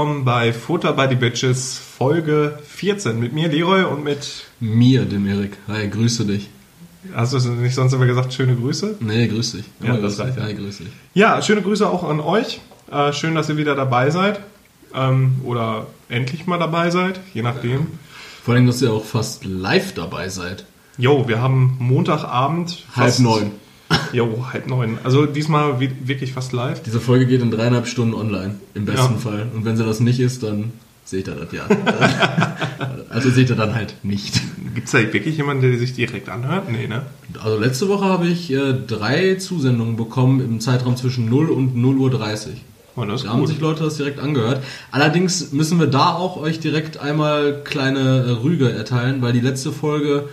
willkommen bei Futter by the Bitches Folge 14 mit mir Leroy und mit mir, dem Erik. Hi, grüße dich. Hast du es nicht sonst immer gesagt, schöne Grüße? Nee, grüß dich. Ja, das grüß reicht. dich. Hi, grüß dich. Ja, schöne Grüße auch an euch. Äh, schön, dass ihr wieder dabei seid. Ähm, oder endlich mal dabei seid, je nachdem. Vor allem, dass ihr auch fast live dabei seid. Jo, wir haben Montagabend. Halb neun. Jo, halb neun. Also diesmal wi- wirklich fast live. Diese Folge geht in dreieinhalb Stunden online, im besten Ja. Fall. Und wenn sie das nicht ist, dann seht ihr das ja. also seht ihr dann halt nicht. Gibt es da wirklich jemanden, der sich direkt anhört? Nee, ne? Also letzte Woche habe ich äh, drei Zusendungen bekommen im Zeitraum zwischen 0 und 0 Uhr 30. Oh, Da haben sich Leute das direkt angehört. Allerdings müssen wir da auch euch direkt einmal kleine äh, Rüge erteilen, weil die letzte Folge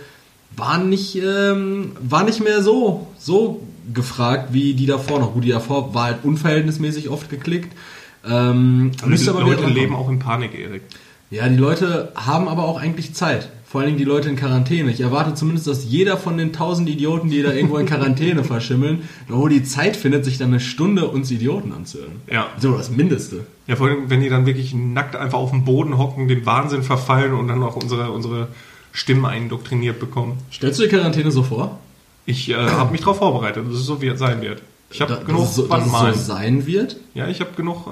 war nicht, ähm, war nicht mehr so, so gefragt wie die davor noch. Gut, die davor war halt unverhältnismäßig oft geklickt. Ähm, Aber die aber Leute leben auch in Panik, Erik. Ja, die Leute haben aber auch eigentlich Zeit. Vor allen Dingen die Leute in Quarantäne. Ich erwarte zumindest, dass jeder von den tausend Idioten, die da irgendwo in Quarantäne verschimmeln, noch die Zeit findet, sich dann eine Stunde uns Idioten anzuhören. Ja. So das Mindeste. Ja, vor allem, wenn die dann wirklich nackt einfach auf dem Boden hocken, den Wahnsinn verfallen und dann auch unsere, unsere Stimmen eindoktriniert bekommen. Stellst du die Quarantäne so vor? Ich äh, habe mich darauf vorbereitet, dass es so wie es sein wird. Ich habe Da- genug dass so, dass es Wandmalen. so sein wird? ja, ich habe genug äh,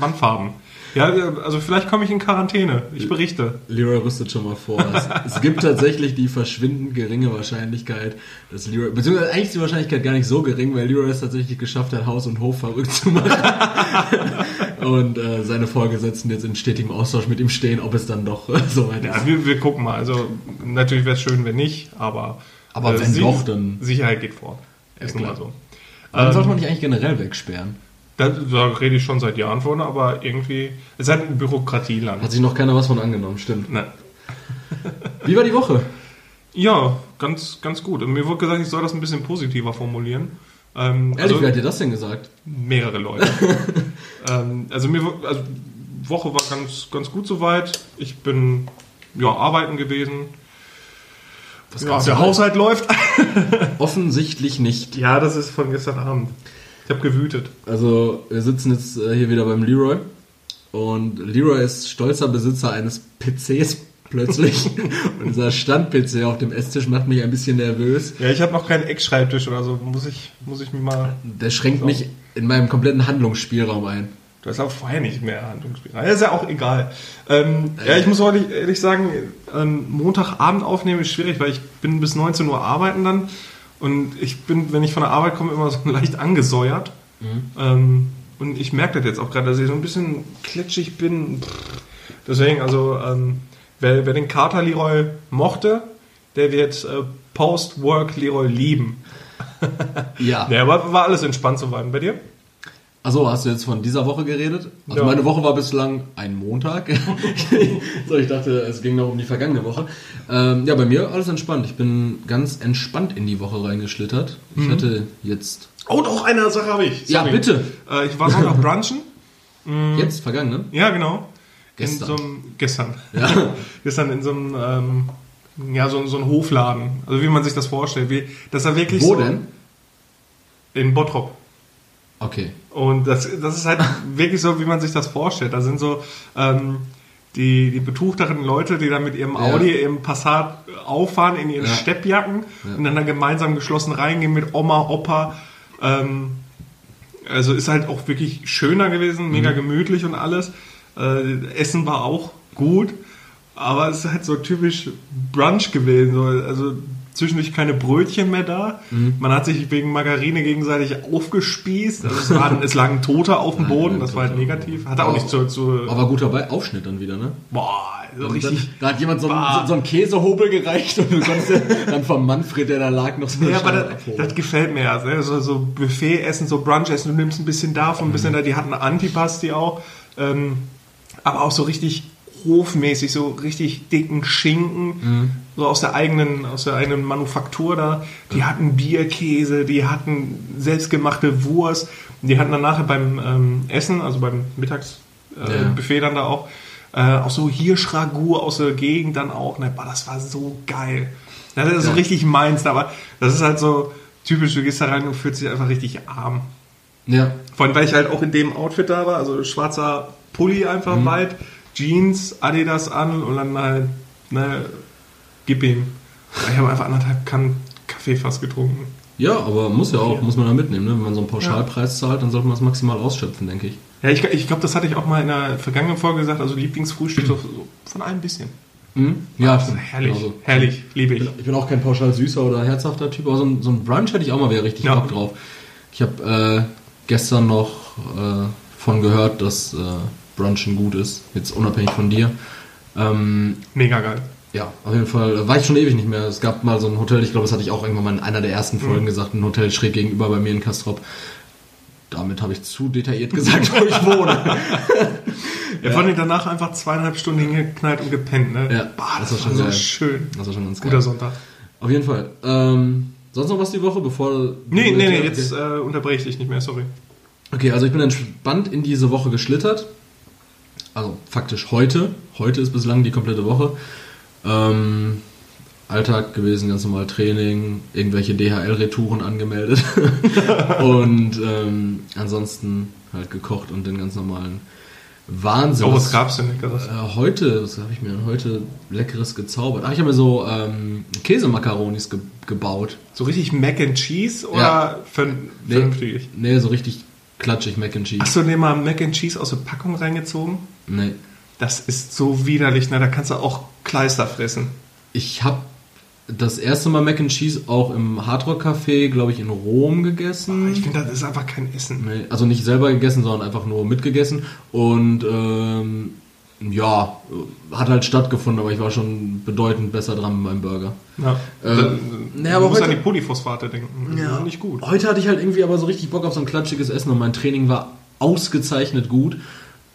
Wandfarben. Ja, also vielleicht komme ich in Quarantäne. Ich berichte. Leroy rüstet schon mal vor. Es, es gibt tatsächlich die verschwindend geringe Wahrscheinlichkeit, dass Leroy, beziehungsweise eigentlich ist die Wahrscheinlichkeit gar nicht so gering, weil Leroy es tatsächlich geschafft hat, Haus und Hof verrückt zu machen. Und äh, seine Vorgesetzten jetzt in stetigem Austausch mit ihm stehen, ob es dann doch äh, soweit Ja, ist. wir, wir gucken mal. Also natürlich wäre es schön, wenn nicht, aber, äh, Aber wenn doch, dann- Sicherheit geht vor. Ist nun klar. mal so. Dann Ähm, sollte man nicht eigentlich generell wegsperren. Da, da rede ich schon seit Jahren von, aber irgendwie, es ist halt ein Bürokratieland. Hat sich noch keiner was von angenommen, stimmt. Ne. Wie war die Woche? Ja, ganz, ganz gut. Und mir wurde gesagt, ich soll das ein bisschen positiver formulieren. Ähm, Ehrlich, also wer hat dir das denn gesagt? mehrere Leute. ähm, also mir also Woche war ganz, ganz gut soweit. Ich bin ja arbeiten gewesen. Was Ja, der Haushalt läuft. Offensichtlich nicht. Ja, das ist von gestern Abend. Ich habe gewütet. Also, wir sitzen jetzt äh, hier wieder beim Leroy. Und Leroy ist stolzer Besitzer eines PCs plötzlich. und dieser Stand-PC auf dem Esstisch macht mich ein bisschen nervös. Ja, ich habe noch keinen Eckschreibtisch oder so. Muss ich, muss ich mir mal. Der schränkt mich in meinem kompletten Handlungsspielraum ein. Du hast auch vorher nicht mehr Handlungsspielraum. Ja, ist ja auch egal. Ähm, ja, ich muss ehrlich, ehrlich sagen, ähm, Montagabend aufnehmen ist schwierig, weil ich bin bis 19 Uhr arbeiten dann. Und ich bin, wenn ich von der Arbeit komme, immer so leicht angesäuert. Ähm, und ich merke das jetzt auch gerade, dass ich so ein bisschen klitschig bin. Deswegen, also, ähm, wer, wer den Kater Leroy mochte, der wird äh, Post-Work Leroy lieben. Ja. Ja, aber war alles entspannt soweit. Bei dir? Achso, hast du jetzt von dieser Woche geredet? Also Ja. meine Woche war bislang ein Montag. so, ich dachte, es ging noch um die vergangene Woche. Ähm, ja, bei mir alles entspannt. Ich bin ganz entspannt in die Woche reingeschlittert. Ich hatte jetzt... Oh, doch, eine Sache habe ich. Ja, bitte. Äh, ich war Sonntag brunchen. Jetzt, vergangen, ne? Ja, genau. Gestern. In so einem, gestern. Ja. gestern in so einem, ähm, ja, so, so einem Hofladen. Also wie man sich das vorstellt. Wie, das war wirklich Wo so denn? in Bottrop. Okay. Und das, das ist halt wirklich so, wie man sich das vorstellt. Da sind so ähm, die, die betuchteren Leute, die dann mit ihrem Ja. Audi, ihrem Passat auffahren in ihren Ja. Steppjacken Ja. und dann da gemeinsam geschlossen reingehen mit Oma, Opa. Ähm, also ist halt auch wirklich schöner gewesen, Mhm. mega gemütlich und alles. Äh, Essen war auch gut, aber es ist halt so typisch Brunch gewesen. So, also zwischendurch keine Brötchen mehr da. Mhm. Man hat sich wegen Margarine gegenseitig aufgespießt. Also es, waren, es lagen Tote auf dem Boden, nein, das war halt negativ. Hatte auch Aber- nicht zu, zu Aber gut dabei, Aufschnitt dann wieder, ne? boah, so Und richtig. Dann, da hat jemand so einen, so, so einen Käsehobel gereicht und du konntest ja dann vom Manfred, der da lag, noch so Ja, aber das, das gefällt mir ja. Ne? So, so Buffet-Essen, so Brunch-Essen, du nimmst ein bisschen davon, ein bisschen da, die hatten Antipasti auch. Ähm, aber auch so richtig hofmäßig, so richtig dicken Schinken, so aus der eigenen, aus der eigenen Manufaktur da. Die hatten Bierkäse, die hatten selbstgemachte Wurst. Die hatten dann nachher beim ähm, Essen, also beim Mittagsbuffet äh, Ja. Dann da auch, äh, auch so Hirschragout aus der Gegend dann auch. Ne? Boah, das war so geil. Das ist so Ja. richtig meins, aber das ist halt so typisch, du gehst da rein und fühlst dich einfach richtig arm. ja. Vor allem, weil ich halt auch in dem Outfit da war, also schwarzer Pulli einfach weit, Jeans, Adidas an und dann halt, ne, gib ihm. Ich habe einfach anderthalb Kannen Kaffee fast getrunken. Ja, aber muss ja auch, Ja. muss man da mitnehmen. Ne? Wenn man so einen Pauschalpreis zahlt, dann sollte man es maximal ausschöpfen, denke ich. Ja, ich, ich glaube, das hatte ich auch mal in der vergangenen Folge gesagt, also Lieblingsfrühstück so, so von allem ein bisschen. Mhm. Ja, Also herrlich, Genauso. herrlich, liebe ich. Ich bin auch kein pauschal süßer oder herzhafter Typ, aber so ein, so ein Brunch hätte ich auch mal wieder richtig Ja. Bock drauf. Ich habe äh, gestern noch äh, von gehört, dass äh, Brunchen gut ist, jetzt unabhängig von dir. Ähm, Mega geil. ja, auf jeden Fall äh, war ich schon ewig nicht mehr. Es gab mal so ein Hotel, ich glaube, das hatte ich auch irgendwann mal in einer der ersten Folgen gesagt, ein Hotel schräg gegenüber bei mir in Kastrop. Damit habe ich zu detailliert gesagt, wo ich wohne. Ja, vor allem danach einfach zweieinhalb Stunden hingeknallt und gepennt, ne? Ja, Boah, das, das war schon so geil. schön. Das war schon ganz Guter geil. Sonntag. Auf jeden Fall. Ähm, sonst noch was die Woche, bevor... Nee, nee, nee, Okay. jetzt äh, unterbreche ich dich nicht mehr, sorry. Okay, also ich bin entspannt in diese Woche geschlittert. Also faktisch heute. Heute ist bislang die komplette Woche. Ähm, Alltag gewesen, ganz normal Training, irgendwelche DHL-Retouren angemeldet. und ähm, ansonsten halt gekocht und den ganz normalen Wahnsinn. Oh, was gab's denn Leckeres? Äh, heute, was habe ich mir denn heute leckeres gezaubert? Ah, ich habe mir so ähm, Käsemakaronis ge gebaut. So richtig Mac and Cheese oder Ja. vern Nee. vernünftig? Nee, so richtig klatschig Mac and Cheese. Hast du dir mal Mac and Cheese aus der Packung reingezogen? Nee. Das ist so widerlich, ne? Da kannst du auch Kleister fressen. Ich habe das erste Mal Mac and Cheese auch im Hardrock Café, glaube ich, in Rom gegessen. Ich finde, das ist einfach kein Essen. Nee, also nicht selber gegessen, sondern einfach nur mitgegessen. Und ähm, ja, hat halt stattgefunden, aber ich war schon bedeutend besser dran mit meinem Burger. Ja. Ähm, du aber musst heute- an die Polyphosphate denken. Ja. Nicht gut. Heute hatte ich halt irgendwie aber so richtig Bock auf so ein klatschiges Essen und mein Training war ausgezeichnet gut.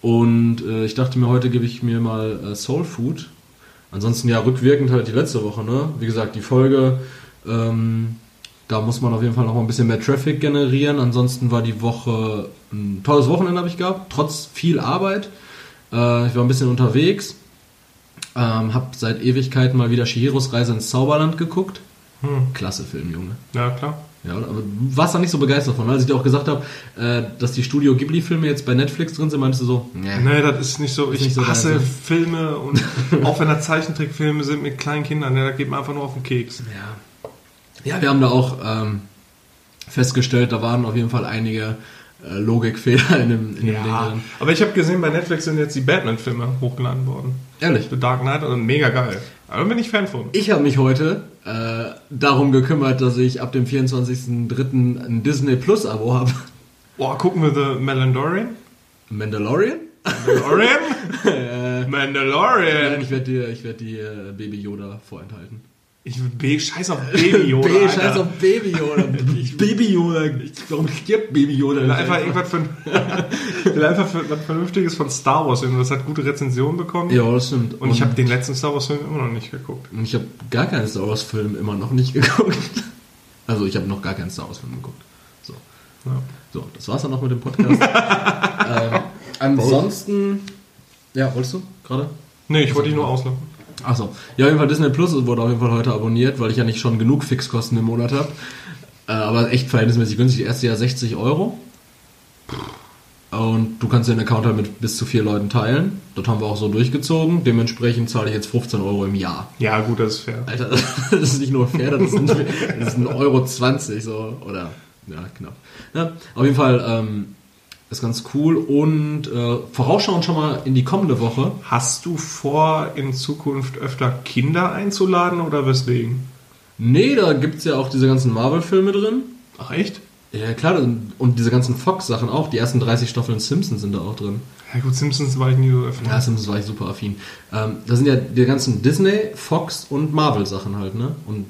Und äh, ich dachte mir, heute gebe ich mir mal äh, Soul Food. Ansonsten ja rückwirkend halt die letzte Woche, ne? Wie gesagt, die Folge, ähm, da muss man auf jeden Fall noch mal ein bisschen mehr Traffic generieren. Ansonsten war die Woche ein tolles Wochenende habe ich gehabt, trotz viel Arbeit. Äh, ich war ein bisschen unterwegs, ähm, habe seit Ewigkeiten mal wieder Shihiros Reise ins Zauberland geguckt. Hm. Klasse Film, Junge. Ja, klar. Ja, aber du warst da nicht so begeistert von, als ich dir auch gesagt habe, äh, dass die Studio Ghibli-Filme jetzt bei Netflix drin sind, meintest du so, nee. Nee, das ist nicht so. Ist ich nicht so hasse. Filme und auch wenn da Zeichentrickfilme sind mit kleinen Kindern, ne, da geht man einfach nur auf den Keks. Ja. ja, wir haben da auch ähm, festgestellt, da waren auf jeden Fall einige äh, Logikfehler in dem, in dem Ding drin. aber ich habe gesehen, bei Netflix sind jetzt die Batman-Filme hochgeladen worden. Ehrlich. The Dark Knight und mega geil. Aber bin ich Fan von. Ich habe mich heute äh, darum gekümmert, dass ich ab dem 24.03. ein Disney Plus Abo habe. Boah, gucken wir The Mandalorian? Mandalorian? Mandalorian? äh, nein, Mandalorian! ich werde dir, ich werd dir äh, Baby Yoda vorenthalten. Ich B, scheiß auf Baby Yoda. B, Alter. scheiß auf Baby Yoda. Baby Yoda. Warum stirbt Baby Yoda? Will einfach irgendwas von, will einfach für, was Vernünftiges von Star Wars und das hat gute Rezensionen bekommen. Ja, das stimmt. Und ich habe den letzten Star Wars Film immer noch nicht geguckt. ich habe gar keinen Star Wars Film immer noch nicht geguckt. Also ich habe noch gar keinen Star Wars Film geguckt. So, Ja. so das war's dann auch mit dem Podcast. ähm, ansonsten, ja, wolltest du gerade? Nee, ich wollte dich nur auslachen. Achso. Ja, auf jeden Fall Disney Plus wurde auf jeden Fall heute abonniert, weil ich ja nicht schon genug Fixkosten im Monat habe. Äh, aber echt verhältnismäßig günstig. Das erste Jahr 60 Euro. Und du kannst den Account halt mit bis zu vier Leuten teilen. Das haben wir auch so durchgezogen. Dementsprechend zahle ich jetzt 15 Euro im Jahr. Ja, gut, das ist fair. Alter, das ist nicht nur fair, das ein, das ist ein Euro 20 so. Oder, ja, knapp. Ja, auf jeden Fall ähm, ist ganz cool. Und äh, vorausschauend schon mal in die kommende Woche. Hast du vor, in Zukunft öfter Kinder einzuladen oder weswegen? Nee, da gibt es ja auch diese ganzen Marvel-Filme drin. Ach echt? Ja, klar, und diese ganzen Fox-Sachen auch. Die ersten 30 Staffeln Simpsons sind da auch drin. Ja gut, Simpsons war ich nie so öfter. Ja, Simpsons war ich super affin. Ähm, da sind ja die ganzen Disney, Fox und Marvel-Sachen halt, ne? Und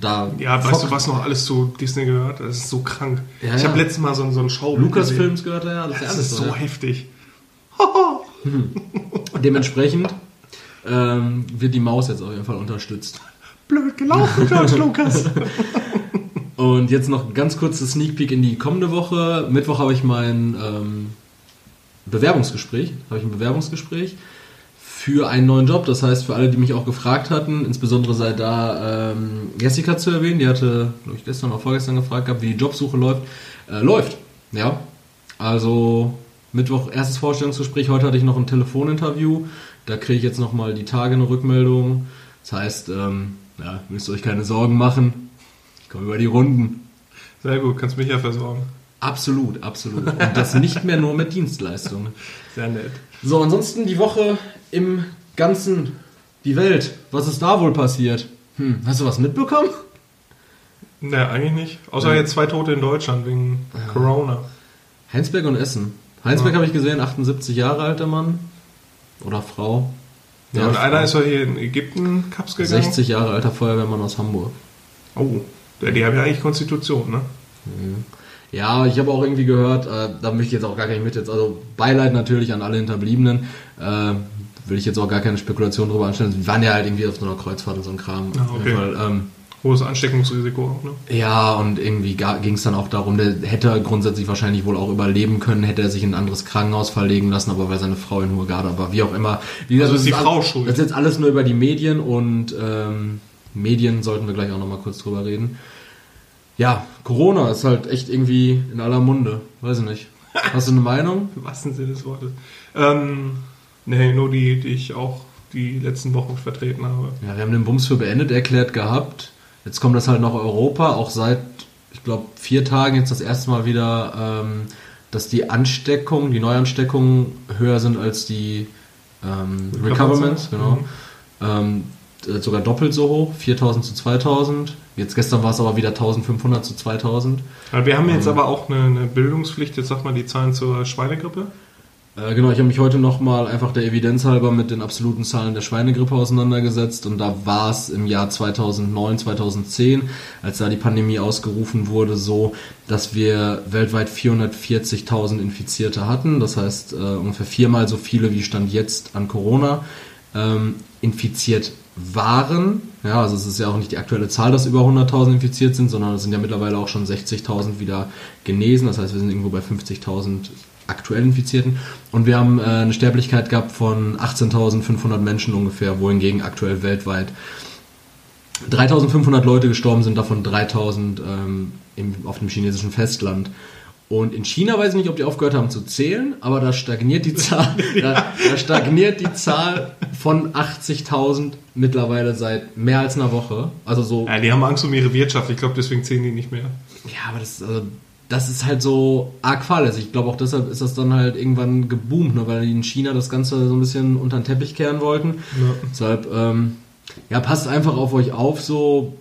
da. Ja, weißt Fox- du, was noch alles zu Disney gehört? Das ist so krank. Ja, ich ja. habe letztes Mal so, so einen Schau Lucasfilms gehört da ja, das ist ja Das alles ist so. ja. heftig. Dementsprechend ähm, wird die Maus jetzt auf jeden Fall unterstützt. Blöd gelaufen, George Lucas. Und jetzt noch ganz kurzes Sneak Peek in die kommende Woche. Mittwoch habe ich mein ähm, Bewerbungsgespräch. Habe ich ein Bewerbungsgespräch für einen neuen Job. Das heißt, für alle, die mich auch gefragt hatten, insbesondere sei da ähm, Jessica zu erwähnen. Die hatte, glaube ich, gestern oder vorgestern gefragt gehabt, wie die Jobsuche läuft. Äh, läuft, ja. Also Mittwoch erstes Vorstellungsgespräch. Heute hatte ich noch ein Telefoninterview. Da kriege ich jetzt nochmal die Tage eine Rückmeldung. Das heißt, ähm, ja, müsst ihr euch keine Sorgen machen. Ich komme über die Runden. Sehr gut, kannst mich ja versorgen. Absolut, absolut. Und das nicht mehr nur mit Dienstleistungen. Sehr nett. So, ansonsten die Woche im Ganzen, die Welt. Was ist da wohl passiert? Hm, hast du was mitbekommen? Ne, eigentlich nicht. Außer Ja. jetzt zwei Tote in Deutschland wegen Corona. Heinsberg und Essen. Heinsberg Ja. habe ich gesehen, 78 Jahre alt der Mann. Oder Frau. Ja, und einer ist doch hier in Ägypten Cups gegangen. 60 Jahre alter Feuerwehrmann aus Hamburg. Oh, ja, die haben ja eigentlich Konstitution, ne? Ja, ich habe auch irgendwie gehört, äh, da möchte ich jetzt auch gar nicht mit jetzt, also Beileid natürlich an alle Hinterbliebenen, äh, will ich jetzt auch gar keine Spekulation drüber anstellen. Sie waren ja halt irgendwie auf so einer Kreuzfahrt und so ein Kram. Ah, okay. Fall, ähm, Hohes Ansteckungsrisiko auch, ne? ja, und irgendwie ging es dann auch darum, der hätte grundsätzlich wahrscheinlich wohl auch überleben können, hätte er sich in ein anderes Krankenhaus verlegen lassen, aber weil seine Frau in Hurghada war, wie auch immer. Wie gesagt, Also das ist die Frau schuld. Das ist jetzt alles nur über die Medien und ähm, Medien sollten wir gleich auch nochmal kurz drüber reden. Ja, Corona ist halt echt irgendwie in aller Munde. Weiß ich nicht. Hast du eine Meinung? Im wahrsten Sinne des Wortes. Ähm, nee, nur die, die ich auch die letzten Wochen vertreten habe. Ja, wir haben den Bums für beendet erklärt gehabt. Jetzt kommt das halt nach Europa, auch seit, ich glaube, vier Tagen jetzt das erste Mal wieder, ähm, dass die Ansteckungen, die Neuansteckungen höher sind als die ähm, Recoverments, genau. Ähm, äh, sogar doppelt so hoch, 4000 zu 2000. Jetzt gestern war es aber wieder 1500 zu 2000. Ja, Wir haben jetzt Ähm. aber auch eine, eine Bildungspflicht, jetzt sag mal die Zahlen zur Schweinegrippe. Äh, genau, ich habe mich heute nochmal einfach der Evidenz halber mit den absoluten Zahlen der Schweinegrippe auseinandergesetzt und da war es im Jahr 2009, 2010, als da die Pandemie ausgerufen wurde, so, dass wir weltweit 440.000 Infizierte hatten, das heißt äh, ungefähr viermal so viele wie Stand jetzt an Corona ähm, infiziert waren. Ja, also es ist ja auch nicht die aktuelle Zahl, dass über 100.000 infiziert sind, sondern es sind ja mittlerweile auch schon 60.000 wieder genesen. Das heißt, wir sind irgendwo bei 50.000 aktuell Infizierten. Und wir haben äh, eine Sterblichkeit gehabt von 18.500 Menschen ungefähr, wohingegen aktuell weltweit 3.500 Leute gestorben sind, davon 3.000 ähm, auf dem chinesischen Festland. Und in China weiß ich nicht, ob die aufgehört haben zu zählen, aber da stagniert die Zahl, da, da stagniert die Zahl von 80.000 mittlerweile seit mehr als einer Woche. Also so Ja, die haben Angst um ihre Wirtschaft. Ich glaube, deswegen zählen die nicht mehr. ja, aber das, also, das ist halt so arg fahrlässig. Ich glaube auch deshalb ist das dann halt irgendwann geboomt, ne, weil die in China das Ganze so ein bisschen unter den Teppich kehren wollten. Ja. Deshalb, ähm, ja, passt einfach auf euch auf, so.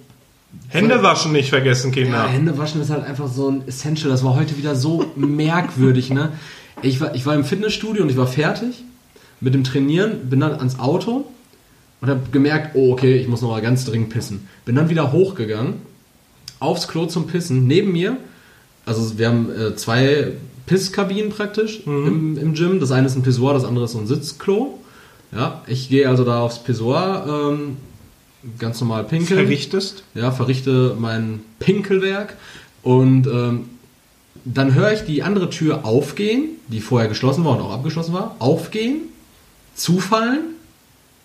Hände waschen nicht vergessen, Ja, Kinder. Hände waschen ist halt einfach so ein Essential. Das war heute wieder so merkwürdig, ne? Ich war, ich war im Fitnessstudio und ich war fertig mit dem Trainieren, bin dann ans Auto und habe gemerkt, oh, okay, ich muss nochmal ganz dringend pissen. Bin dann wieder hochgegangen, aufs Klo zum Pissen. Neben mir, also wir haben äh, zwei Pisskabinen praktisch im, im Gym. Das eine ist ein Pissoir, das andere ist so ein Sitzklo. Ja, ich gehe also da aufs Pissoir, ähm, ganz normal pinkeln Verrichtest. ja, verrichte mein Pinkelwerk und ähm, dann höre ich die andere Tür aufgehen, die vorher geschlossen war und auch abgeschlossen war, aufgehen, zufallen,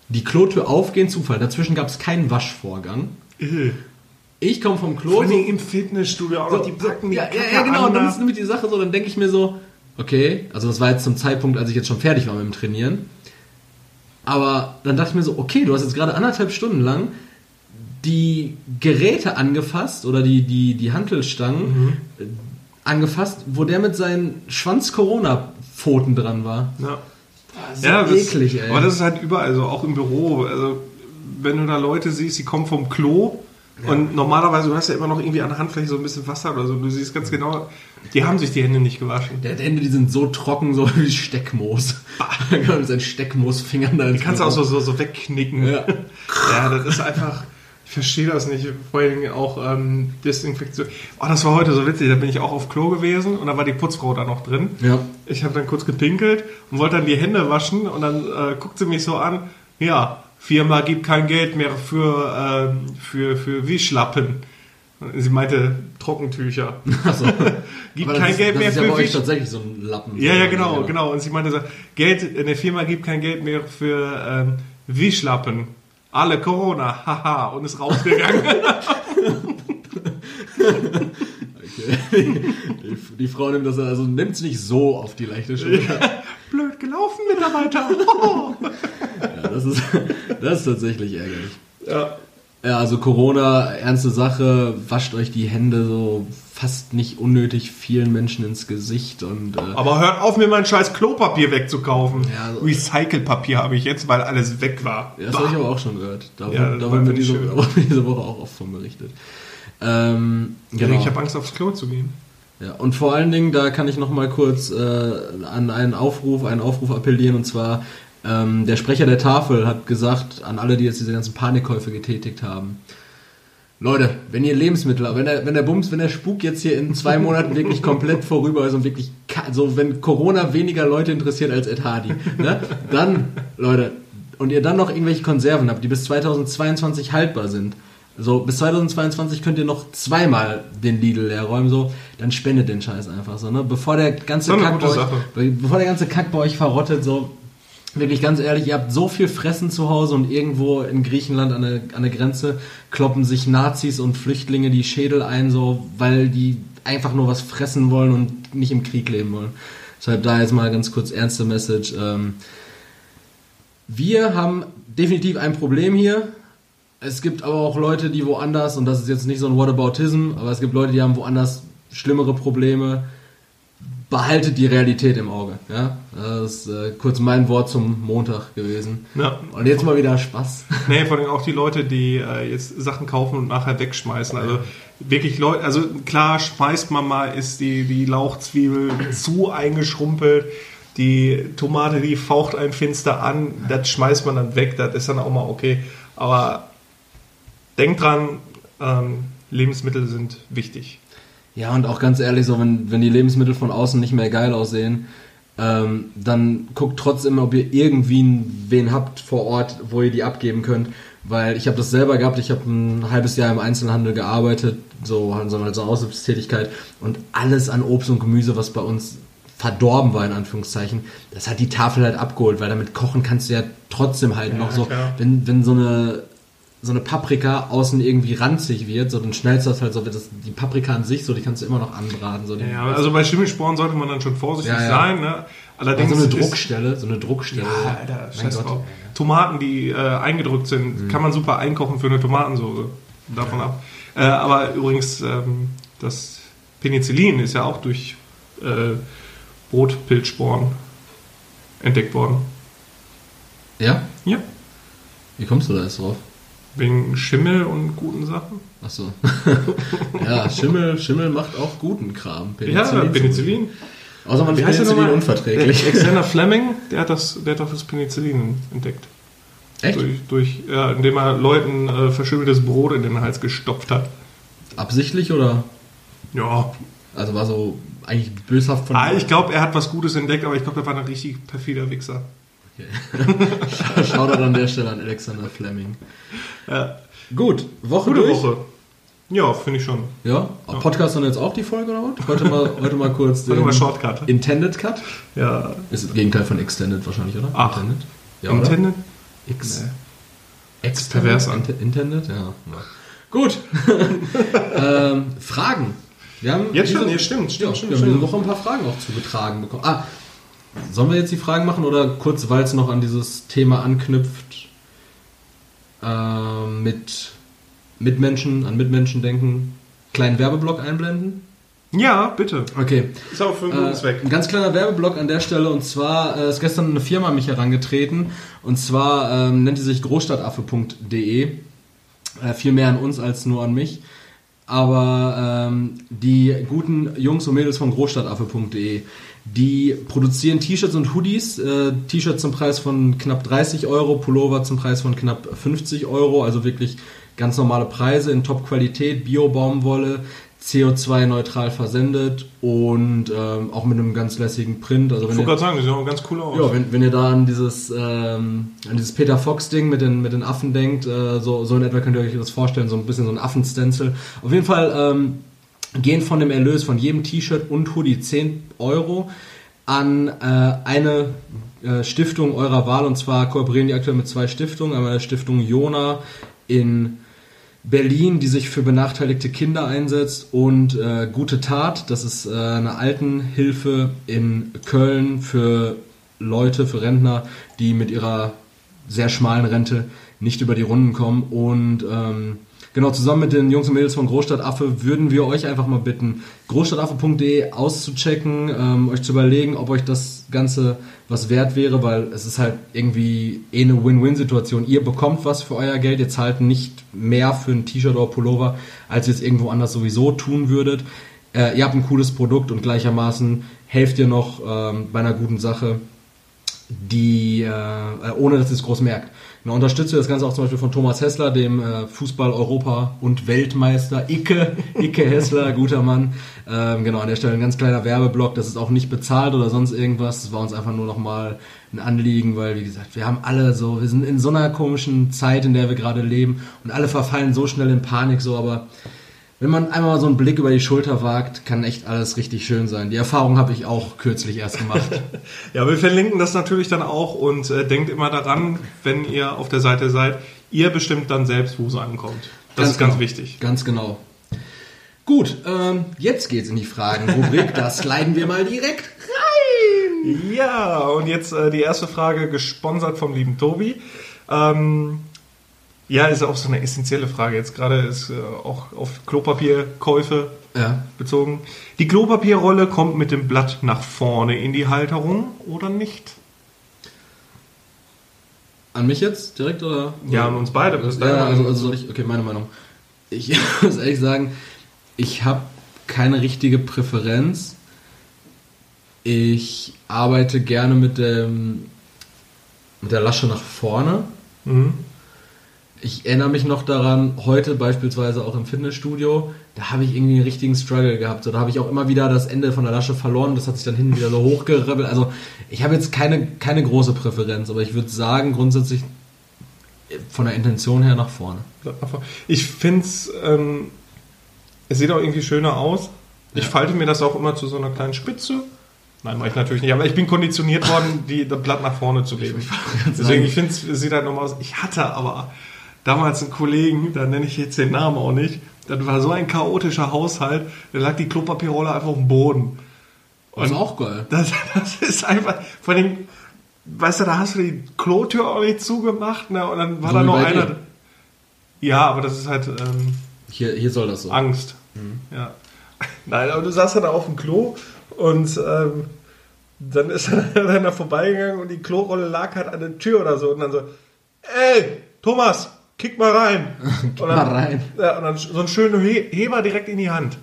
die Klotür aufgehen, zufallen. Dazwischen gab es keinen Waschvorgang. Äh. Ich komme vom Klo. Vor allem im Fitnessstudio auch so, noch, die packen die ja, ja, Kacke ja, genau. an Und dann da. ist nämlich die Sache so, dann denke ich mir so, okay, also das war jetzt zum Zeitpunkt, als ich jetzt schon fertig war mit dem Trainieren. Aber dann dachte ich mir so, okay, du hast jetzt gerade anderthalb Stunden lang die Geräte angefasst oder die, die, die Hantelstangen äh, angefasst, wo der mit seinen Schwanz-Corona-Pfoten dran war. Ja. So ja, das, eklig, ey. Aber das ist halt überall, also auch im Büro. Also, wenn du da Leute siehst, die kommen vom Klo und normalerweise, du hast ja immer noch irgendwie an der Handfläche so ein bisschen Wasser oder so. Du siehst ganz genau, die haben sich die Hände nicht gewaschen. der Hände, die sind so trocken, so wie Steckmoos. Kann mit seinen Steckmoosfingern da Die kannst du auch so, so, so wegknicken. Ja. Ja, das ist einfach. Ich verstehe das nicht. Vor allem auch ähm, Desinfektion. Oh, das war heute so witzig. Da bin ich auch auf Klo gewesen und da war die Putzfrau da noch drin. Ja. Ich habe dann kurz gepinkelt und wollte dann die Hände waschen und dann äh, guckt sie mich so an. Ja, Firma gibt kein Geld mehr für, ähm, für, für Wischlappen. Sie meinte Trockentücher. Achso. Gibt kein ist, Geld mehr ist ja für bei euch Wisch. tatsächlich so ein Lappen. Ja, ja, genau, genau. Und sie meinte so, Geld, eine Firma gibt kein Geld mehr für ähm, Wischlappen. Alle Corona, haha, und ist rausgegangen. die, die Frau nimmt das, also nimmt es nicht so auf die leichte Schulter. Blöd gelaufen, Mitarbeiter. Oh. Das ist, das ist tatsächlich ärgerlich. Ja. Ja, also Corona, ernste Sache, wascht euch die Hände so fast nicht unnötig vielen Menschen ins Gesicht und äh, Aber hört auf, mir mein scheiß Klopapier wegzukaufen. Ja, so- Recycelpapier habe ich jetzt, weil alles weg war. Ja, das habe ich aber auch schon gehört. Da, Ja, da das wurde war mir nicht diese, diese Woche auch oft von berichtet. Ähm, genau. Ich habe Angst, aufs Klo zu gehen. Ja, und vor allen Dingen, da kann ich noch mal kurz äh, an einen Aufruf, einen Aufruf appellieren und zwar ähm, der Sprecher der Tafel hat gesagt an alle, die jetzt diese ganzen Panikkäufe getätigt haben. Leute, wenn ihr Lebensmittel, wenn der, wenn der Bums, wenn der Spuk jetzt hier in zwei Monaten wirklich komplett vorüber ist und wirklich, so wenn Corona weniger Leute interessiert als Ed Hardy, ne, dann, Leute, und ihr dann noch irgendwelche Konserven habt, die bis 2022 haltbar sind, so bis 2022 könnt ihr noch zweimal den Lidl leer räumen, so, dann spendet den Scheiß einfach so, ne, bevor der ganze Kack bei euch, bevor der ganze Kack bei euch verrottet, so, Wirklich ganz ehrlich, ihr habt so viel Fressen zu Hause und irgendwo in Griechenland an der, an der Grenze kloppen sich Nazis und Flüchtlinge die Schädel ein, so, weil die einfach nur was fressen wollen und nicht im Krieg leben wollen. Deshalb da jetzt mal ganz kurz ernste Message. Ähm, wir haben definitiv ein Problem hier. Es gibt aber auch Leute, die woanders, und das ist jetzt nicht so ein Whataboutism, aber es gibt Leute, die haben woanders schlimmere Probleme. Behaltet die Realität im Auge. Ja? Das ist äh, kurz mein Wort zum Montag gewesen. Ja. Und jetzt mal wieder Spaß. Nee, vor allem auch die Leute, die äh, jetzt Sachen kaufen und nachher wegschmeißen. Also wirklich Leute, also klar schmeißt man mal, ist die, die Lauchzwiebel zu eingeschrumpelt, die Tomate, die faucht ein finster an, das schmeißt man dann weg, das ist dann auch mal okay. Aber denkt dran, ähm, Lebensmittel sind wichtig. Ja, und auch ganz ehrlich, so wenn, wenn die Lebensmittel von außen nicht mehr geil aussehen, ähm, dann guckt trotzdem, ob ihr irgendwie einen- wen habt vor Ort, wo ihr die abgeben könnt. Weil ich habe das selber gehabt, ich habe ein halbes Jahr im Einzelhandel gearbeitet, so halt so eine Aushilfstätigkeit und alles an Obst und Gemüse, was bei uns verdorben war, in Anführungszeichen, das hat die Tafel halt abgeholt, weil damit kochen kannst du ja trotzdem halt Ja, noch so, klar. wenn, wenn so eine so eine Paprika außen irgendwie ranzig wird, so dann schnellst du das halt so, wird das, die Paprika an sich, so die kannst du immer noch anbraten. So Ja, also bei Schimmelsporen sollte man dann schon vorsichtig Ja, ja. sein. Ne? Allerdings so eine Druckstelle, so eine Druckstelle. Ja, Alter, scheiß drauf. Tomaten, die äh, eingedrückt sind, kann man super einkochen für eine Tomatensoße. Davon ab. Äh, aber übrigens, ähm, das Penicillin ist ja auch durch äh, Brotpilzsporen entdeckt worden. Ja? Ja. Wie kommst du da jetzt drauf? Wegen Schimmel und guten Sachen. Ach so. ja, Schimmel, Schimmel macht auch guten Kram. ja, Penicillin. Außer man ist Penicillin unverträglich. Der Alexander Fleming, der hat, das, der hat doch das Penicillin entdeckt. Echt? Durch, durch, ja, indem er Leuten äh, verschimmeltes Brot in den Hals gestopft hat. Absichtlich oder? Ja, Also war so eigentlich böshaft von. Ah, ich glaube, er hat was Gutes entdeckt, aber ich glaube, er war ein richtig perfider Wichser. Okay. Shoutout an der Stelle an Alexander Fleming. Ja. Gut, Woche Gute durch. Woche. Ja, finde ich schon. Ja, Podcast dann jetzt auch die Folge oder was? Heute mal, heute mal kurz Heute mal Shortcut. Intended Cut. Ja. Ist das Gegenteil von Extended wahrscheinlich, oder? Ach. Intended? Ja, Intended? Oder? X. Nee. Extended? pervers an. Int- Intended? Ja. ja. Gut. ähm, Fragen. Wir haben Jetzt diese, schon? Ja, stimmt, ja, stimmt, stimmt, wir haben diese stimmt. Woche ein paar Fragen auch zugetragen bekommen. Ah, sollen wir jetzt die Fragen machen oder kurz, weil es noch an dieses Thema anknüpft, ähm, mit Mitmenschen, an Mitmenschen denken, kleinen Werbeblock einblenden? Ja, bitte. Okay. Ist auch für einen guten Äh, Zweck. ein ganz kleiner Werbeblock an der Stelle und zwar äh, ist gestern eine Firma an mich herangetreten und zwar ähm, nennt die sich großstadtaffe.de. Äh, viel mehr an uns als nur an mich. Aber ähm, die guten Jungs und Mädels von großstadtaffe.de, die produzieren T-Shirts und Hoodies. Äh, T-Shirts zum Preis von knapp 30 Euro, Pullover zum Preis von knapp 50 Euro, also wirklich ganz normale Preise in Top-Qualität, Bio-Baumwolle, CO2-neutral versendet und ähm, auch mit einem ganz lässigen Print. Also Ich wenn wollte ihr, gerade sagen, die sehen auch ganz cool aus. ja, wenn, wenn ihr da an dieses, ähm, an dieses Peter Fox-Ding mit den, mit den Affen denkt, äh, so, so in etwa könnt ihr euch das vorstellen, so ein bisschen so ein Affenstencil. Auf jeden Fall ähm, gehen von dem Erlös von jedem T-Shirt und Hoodie 10 Euro an äh, eine äh, Stiftung eurer Wahl. Und zwar kooperieren die aktuell mit zwei Stiftungen, einmal der Stiftung Jona in Berlin, die sich für benachteiligte Kinder einsetzt und äh, Gute Tat, das ist äh, eine Altenhilfe in Köln für Leute, für Rentner, die mit ihrer sehr schmalen Rente nicht über die Runden kommen. Und ähm, Genau, zusammen mit den Jungs und Mädels von Großstadtaffe würden wir euch einfach mal bitten, großstadtaffe.de auszuchecken, ähm, euch zu überlegen, ob euch das Ganze was wert wäre, weil es ist halt irgendwie eh eine Win-Win-Situation. Ihr bekommt was für euer Geld, ihr zahlt nicht mehr für ein T-Shirt oder Pullover, als ihr es irgendwo anders sowieso tun würdet. Äh, ihr habt ein cooles Produkt und gleichermaßen helft ihr noch ähm, bei einer guten Sache, die äh, ohne dass es groß merkt. Unterstützt wir das Ganze auch zum Beispiel von Thomas Hessler, dem äh, Fußball-Europa- und Weltmeister Icke, Icke Hessler, guter Mann. Ähm, genau, an der Stelle ein ganz kleiner Werbeblock, das ist auch nicht bezahlt oder sonst irgendwas. Das war uns einfach nur nochmal ein Anliegen, weil, wie gesagt, wir haben alle so, wir sind in so einer komischen Zeit, in der wir gerade leben und alle verfallen so schnell in Panik, so, aber wenn man einmal so einen Blick über die Schulter wagt, kann echt alles richtig schön sein. Die Erfahrung habe ich auch kürzlich erst gemacht. ja, wir verlinken das natürlich dann auch und äh, denkt immer daran, wenn ihr auf der Seite seid, ihr bestimmt dann selbst, wo es ankommt. Das ganz ist ganz genau. wichtig. Ganz genau. Gut, ähm, jetzt geht's in die Fragenrubrik. da sliden wir mal direkt rein. Ja, und jetzt äh, die erste Frage, gesponsert vom lieben Tobi. Ähm, ja, ist auch so eine essentielle Frage. Jetzt gerade ist äh, auch auf Klopapierkäufe Ja. bezogen. Die Klopapierrolle kommt mit dem Blatt nach vorne in die Halterung oder nicht? An mich jetzt direkt oder? Ja, an uns beide. Das Ja, also, also soll ich, okay, meine Meinung. Ich muss ehrlich sagen, ich habe keine richtige Präferenz. Ich arbeite gerne mit dem mit der Lasche nach vorne. Mhm. Ich erinnere mich noch daran, heute beispielsweise auch im Fitnessstudio, da habe ich irgendwie einen richtigen Struggle gehabt. So, da habe ich auch immer wieder das Ende von der Lasche verloren, das hat sich dann hinten wieder so hochgerebelt. Also ich habe jetzt keine, keine große Präferenz, aber ich würde sagen, grundsätzlich von der Intention her nach vorne. Ich finde es, ähm, es sieht auch irgendwie schöner aus. Ich Ja. falte mir das auch immer zu so einer kleinen Spitze. Nein, mache ich natürlich nicht, aber ich bin konditioniert worden, die, das Blatt nach vorne zu legen. Deswegen, ich finde es sieht halt nochmal aus. Ich hatte aber damals einen Kollegen, da nenne ich jetzt den Namen auch nicht, das war so ein chaotischer Haushalt, da lag die Klopapierrolle einfach auf dem Boden. Das ist auch geil. Das, das ist einfach, vor allem, weißt du, da hast du die Klotür auch nicht zugemacht, ne, und dann war So da noch einer. dir. Ja, aber das ist halt ähm, Hier, hier soll das so. Angst. Ja. Nein, aber du saßt da auf dem Klo und ähm, dann ist er dann da vorbeigegangen und die Klorolle lag halt an der Tür oder so und dann so, ey, Thomas, kick mal rein. kick und dann, mal rein. Ja, und dann so einen schönen He Heber direkt in die Hand.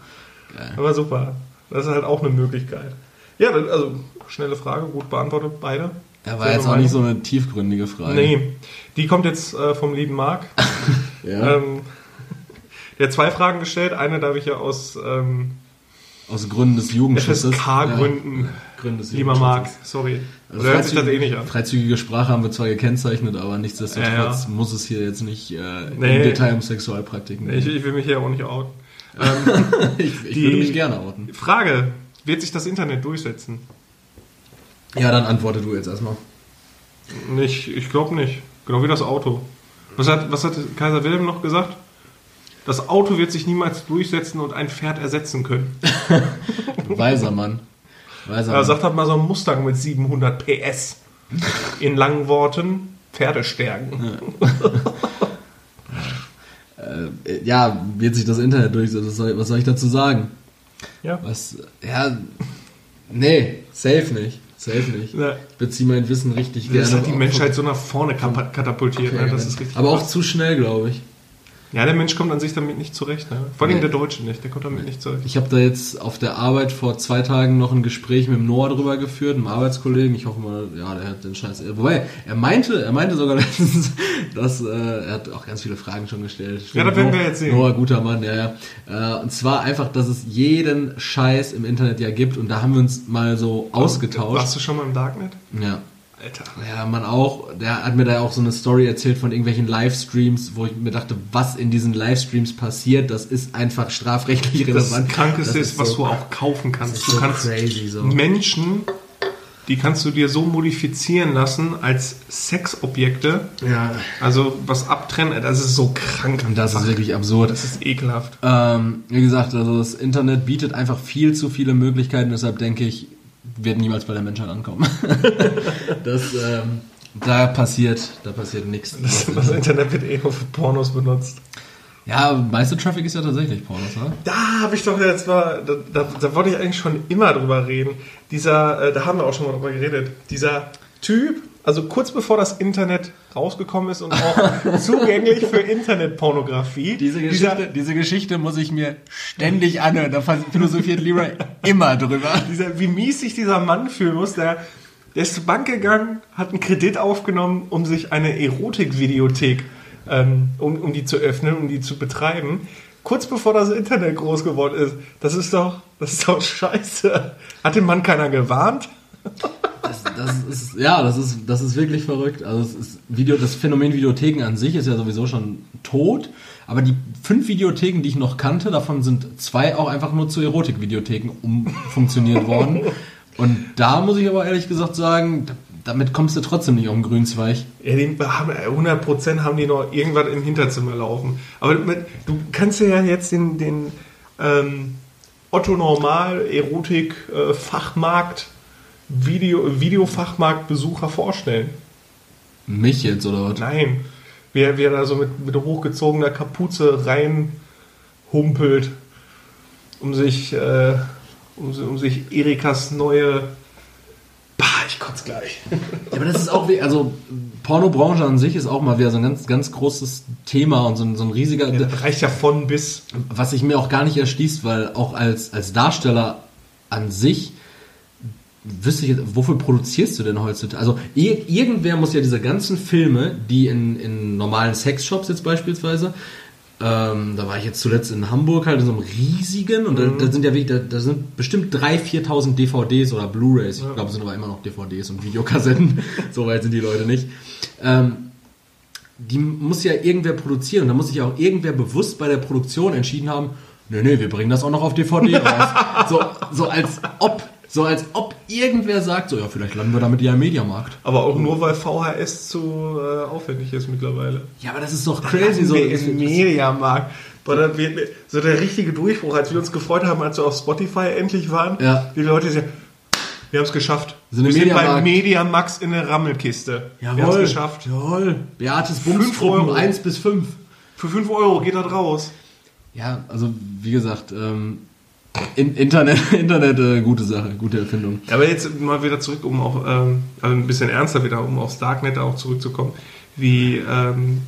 Geil. Aber super. Das ist halt auch eine Möglichkeit. Ja, also schnelle Frage, gut beantwortet, beide. Da war jetzt auch nicht so eine tiefgründige Frage. Nee, die kommt jetzt äh, vom lieben Marc. Ja, Ähm, der hat zwei Fragen gestellt. Eine darf ich ja aus ähm, aus Gründen des Jugendschutzes. FSK-Gründen, Ja, Gründen des lieber Marc, sorry. Also Oder hört sich das eh nicht an? Freizügige Sprache haben wir zwar gekennzeichnet, aber nichtsdestotrotz Ja, ja. muss es hier jetzt nicht äh, Nee. im Detail um Sexualpraktiken Nee, Ich, gehen. ich will mich hier auch nicht outen. Ähm, Ich, ich die- würde mich gerne outen. Frage, wird sich das Internet durchsetzen? Ja, dann antworte du jetzt erstmal. Nicht, ich glaube nicht. Genau wie das Auto. Was hat, was hat Kaiser Wilhelm noch gesagt? Das Auto wird sich niemals durchsetzen und ein Pferd ersetzen können. Weiser Mann. Weiser Er Mann. sagt halt mal so ein Mustang mit 700 PS. In langen Worten, Pferdestärken. Äh, ja, wird sich das Internet durchsetzen. Was soll, ich dazu sagen? Ja. Was, ja, nee, safe nicht. Safe nicht. Ja. Ich beziehe mein Wissen richtig gerne. Das hat die Menschheit so nach vorne katapultiert. Okay, ne? Das ist richtig aber auch krass. zu schnell, glaube ich. Ja, der Mensch kommt an sich damit nicht zurecht. Ne? Vor allem Nee. der Deutsche nicht. Der kommt damit nicht zurecht. Ich habe da jetzt auf der Arbeit vor zwei Tagen noch ein Gespräch mit dem Noah drüber geführt, einem Arbeitskollegen. Ich hoffe mal, ja, der hat den Scheiß. Wobei, er meinte, er meinte sogar letztens, dass äh, er hat auch ganz viele Fragen schon gestellt. Ja, das werden wir jetzt sehen. Noah, guter Mann, ja, ja. Äh, und zwar einfach, dass es jeden Scheiß im Internet ja gibt und da haben wir uns mal so ausgetauscht. Warst du schon mal im Darknet? Ja. Alter. Ja, man auch, der hat mir da auch so eine Story erzählt von irgendwelchen Livestreams, wo ich mir dachte, was in diesen Livestreams passiert, das ist einfach strafrechtlich Das relevant. Krankeste Das ist, was so- du auch kaufen kannst. ist Du so kannst crazy so. Menschen, die kannst du dir so modifizieren lassen als Sexobjekte. Ja. Also was abtrennen, das ist so krank. Und das ist wirklich absurd. Das ist ekelhaft. Ähm, wie gesagt, also das Internet bietet einfach viel zu viele Möglichkeiten, deshalb denke ich, wird niemals bei der Menschheit ankommen. das, ähm, da passiert, da passiert nichts. Das, das Internet wird eh nur für Pornos benutzt. Ja, meiste Traffic ist ja tatsächlich Pornos, ne? Da habe ich doch jetzt mal, da, da, da wollte ich eigentlich schon immer drüber reden. Dieser, äh, da haben wir auch schon mal drüber geredet. Dieser Typ, also kurz bevor das Internet rausgekommen ist und auch zugänglich für Internetpornografie. Diese Geschichte, diese Geschichte muss ich mir ständig anhören. Da philosophiert Leroy immer drüber. dieser, wie mies sich dieser Mann fühlen muss, der, der ist zur Bank gegangen, hat einen Kredit aufgenommen, um sich eine Erotikvideothek, ähm, um, um die zu öffnen, um die zu betreiben. Kurz bevor das Internet groß geworden ist. Das ist doch, das ist doch scheiße. Hat den Mann keiner gewarnt? Das, das ist, ja, das ist, das ist wirklich verrückt. Also es ist Video, das Phänomen Videotheken an sich ist ja sowieso schon tot. Aber die fünf Videotheken, die ich noch kannte, davon sind zwei auch einfach nur zu Erotikvideotheken umfunktioniert worden. Und da muss ich aber ehrlich gesagt sagen, damit kommst du trotzdem nicht auf den grünen Zweig. Ja, die haben, 100% haben die noch irgendwas im Hinterzimmer laufen. Aber du, kannst ja jetzt den, den ähm, Otto Normal Erotik äh, Video, Videofachmarktbesucher vorstellen. Mich jetzt oder was? Nein. Wer, wer da so mit, mit hochgezogener Kapuze reinhumpelt, um sich, äh, um, um sich Erikas neue. Bah, ich kotze gleich. Ja, aber das ist auch, wie- also Pornobranche an sich ist auch mal wieder so ein ganz, ganz großes Thema und so ein, so ein riesiger, Ja, reicht ja von bis. was sich mir auch gar nicht erschließt, weil auch als, als Darsteller an sich wüsste ich jetzt, wofür produzierst du denn heutzutage? Also ir irgendwer muss ja diese ganzen Filme, die in, in normalen Sexshops jetzt beispielsweise, ähm, da war ich jetzt zuletzt in Hamburg halt in so einem riesigen und da, da sind ja wirklich, da, da sind bestimmt 3.000, 4.000 DVDs oder Blu-Rays, ich glaube es sind aber immer noch DVDs und Videokassetten, so weit sind die Leute nicht. Ähm, die muss ja irgendwer produzieren. Und da muss sich auch irgendwer bewusst bei der Produktion entschieden haben, nee, nee, wir bringen das auch noch auf DVD raus. so, so als ob, so als ob irgendwer sagt, so, ja, vielleicht landen wir damit ja im Mediamarkt. Aber auch nur, weil VHS zu äh, aufwendig ist mittlerweile. Ja, aber das ist doch crazy. So, Im Mediamarkt. So der richtige Durchbruch, als wir uns gefreut haben, als wir auf Spotify endlich waren. Ja. Die Leute sagen, wir haben es geschafft. Sind wir sind beim Mediamarkt. Mediamax in der Rammelkiste. Wir haben es Jawohl, geschafft. jawohl. Beates Bumsgruppen Euro. 1 bis 5. Für 5 Euro geht das raus. Ja, also wie gesagt, ähm, in, Internet, Internet, äh, gute Sache, gute Erfindung. Aber jetzt mal wieder zurück, um auch ähm, also ein bisschen ernster wieder, um aufs Darknet auch zurückzukommen, wie, ähm,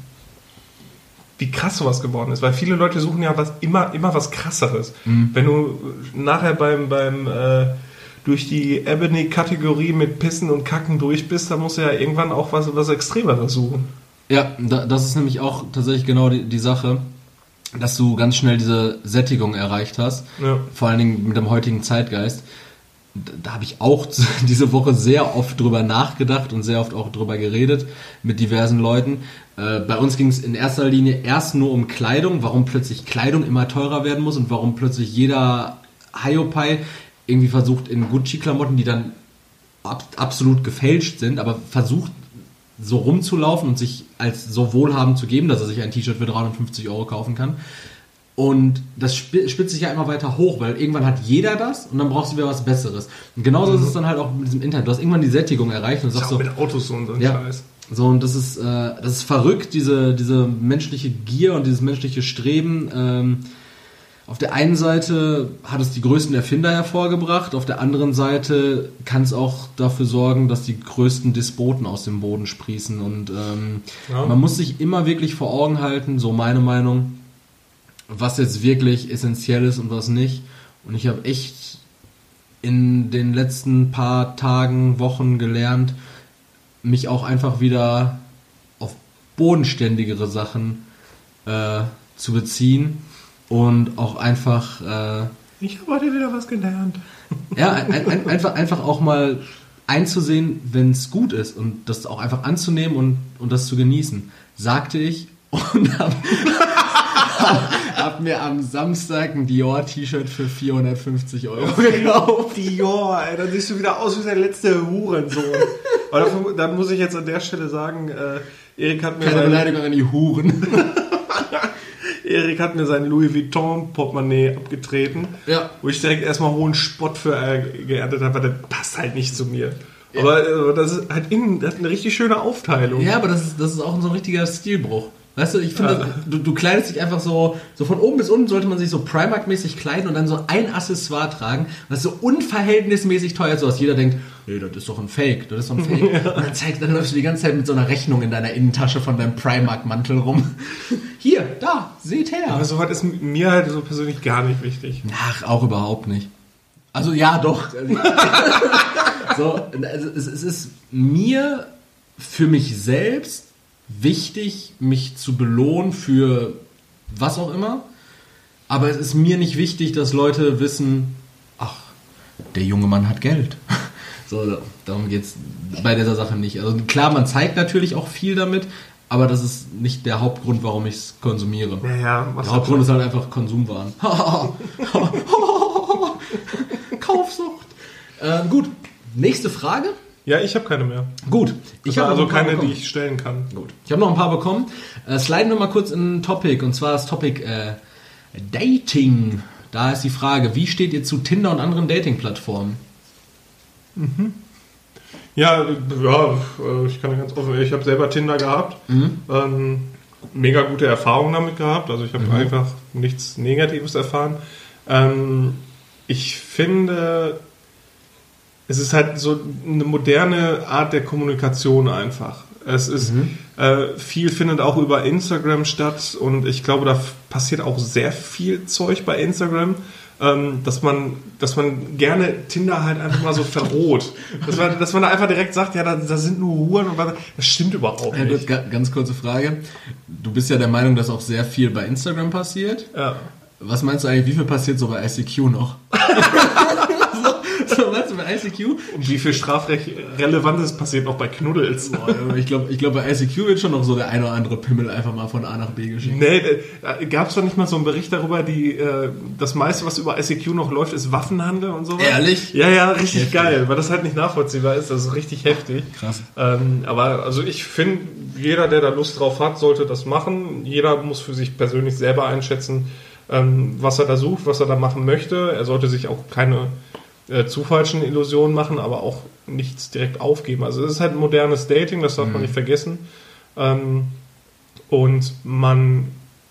wie krass sowas geworden ist. Weil viele Leute suchen ja was immer, immer was krasseres. Wenn du nachher beim, beim äh, durch die Ebony-Kategorie mit Pissen und Kacken durch bist, dann musst du ja irgendwann auch was, was Extremeres suchen. Ja, da, das ist nämlich auch tatsächlich genau die, die Sache, dass du ganz schnell diese Sättigung erreicht hast. Ja. Vor allen Dingen mit dem heutigen Zeitgeist. Da, da habe ich auch diese Woche sehr oft drüber nachgedacht und sehr oft auch drüber geredet mit diversen Leuten. Äh, bei uns ging es in erster Linie erst nur um Kleidung, warum plötzlich Kleidung immer teurer werden muss und warum plötzlich jeder Hiopai irgendwie versucht in Gucci-Klamotten, die dann ab, absolut gefälscht sind, aber versucht so rumzulaufen und sich als so wohlhabend zu geben, dass er sich ein T-Shirt für 350 Euro kaufen kann. Und das sp- spitzt sich ja immer weiter hoch, weil irgendwann hat jeder das und dann brauchst du wieder was Besseres. Und genauso ist es dann halt auch mit diesem Internet. Du hast irgendwann die Sättigung erreicht und sagst so, mit Autos so und so ein ja, Scheiß. so und das ist, äh, das ist verrückt, diese, diese menschliche Gier und dieses menschliche Streben. Ähm, auf der einen Seite hat es die größten Erfinder hervorgebracht, auf der anderen Seite kann es auch dafür sorgen, dass die größten Despoten aus dem Boden sprießen. Und ähm, Ja. man muss sich immer wirklich vor Augen halten, so meine Meinung, was jetzt wirklich essentiell ist und was nicht. Und ich habe echt in den letzten paar Tagen, Wochen gelernt, mich auch einfach wieder auf bodenständigere Sachen äh, zu beziehen und auch einfach äh, Ich habe heute wieder was gelernt. ja, ein, ein, einfach, einfach auch mal einzusehen, wenn es gut ist und das auch einfach anzunehmen und, und das zu genießen, sagte ich und habe hab mir am Samstag ein Dior-T-Shirt für 450 Euro gekauft. Dior, ey, dann siehst du wieder aus wie der letzte Hurensohn. Aber dafür, dann muss ich jetzt an der Stelle sagen, äh, Erik hat mir Keine Beleidigung an die Huren. Erik hat mir sein Louis Vuitton Portemonnaie abgetreten, Ja. wo ich direkt erstmal hohen Spott für äh, geerntet habe, weil der passt halt nicht zu mir. Aber äh, das ist halt innen, das hat eine richtig schöne Aufteilung. Ja, aber das ist, das ist auch so ein richtiger Stilbruch. Weißt du, ich finde, du, du kleidest dich einfach so, so von oben bis unten sollte man sich so Primark-mäßig kleiden und dann so ein Accessoire tragen, was so unverhältnismäßig teuer ist, so dass jeder denkt, nee, das ist doch ein Fake, das ist doch ein Fake. Und dann, zeigt, dann läufst du die ganze Zeit mit so einer Rechnung in deiner Innentasche von deinem Primark-Mantel rum. Hier, da, seht her. Aber sowas ist mir halt so persönlich gar nicht wichtig. Ach, auch überhaupt nicht. Also ja, doch. so, also es, es ist mir für mich selbst wichtig, mich zu belohnen für was auch immer. Aber es ist mir nicht wichtig, dass Leute wissen, ach, der junge Mann hat Geld. So, darum geht es bei dieser Sache nicht. Also klar, man zeigt natürlich auch viel damit, aber das ist nicht der Hauptgrund, warum ich es konsumiere. Ja, ja, Der Hauptgrund ist halt einfach Konsumwaren. Kaufsucht. Ähm, gut, nächste Frage. Ja, ich habe keine mehr. Gut, ich habe also keine, die bekommen. ich stellen kann. Gut, ich habe noch ein paar bekommen. Äh, sliden wir mal kurz in ein Topic und zwar das Topic äh, Dating. Da ist die Frage, wie steht ihr zu Tinder und anderen Dating-Plattformen? Ja, ja, äh, ich kann ganz offen, ich habe selber Tinder gehabt. Ähm, mega gute Erfahrungen damit gehabt. Also ich habe einfach nichts Negatives erfahren. Ähm, ich finde, es ist halt so eine moderne Art der Kommunikation einfach. Es ist äh, viel findet auch über Instagram statt und ich glaube, da passiert auch sehr viel Zeug bei Instagram, ähm, dass man, dass man gerne Tinder halt einfach mal so verroht. dass, man, dass man da einfach direkt sagt, ja, da, da sind nur Huren und was. Das stimmt überhaupt Ja, nicht. ganz kurze Frage. Du bist ja der Meinung, dass auch sehr viel bei Instagram passiert. Ja. Was meinst du eigentlich, wie viel passiert so bei ICQ noch? so, du bei ICQ? Und wie viel Strafrecht Relevantes passiert noch bei Knuddels? Boah, ich glaube, ich glaub, bei ICQ wird schon noch so der eine oder andere Pimmel einfach mal von A nach B geschickt. Nee, da gab es doch nicht mal so einen Bericht darüber, die äh, das meiste, was über ICQ noch läuft, ist Waffenhandel und so. Ehrlich? Ja, ja, richtig Heftig. geil, weil das halt nicht nachvollziehbar ist. Das ist richtig heftig. Krass. Ähm, aber also ich finde, jeder, der da Lust drauf hat, sollte das machen. Jeder muss für sich persönlich selber einschätzen, ähm, was er da sucht, was er da machen möchte. Er sollte sich auch keine äh, zu falschen Illusionen machen, aber auch nichts direkt aufgeben. Also es ist halt modernes Dating, das darf man nicht vergessen. Ähm, und man,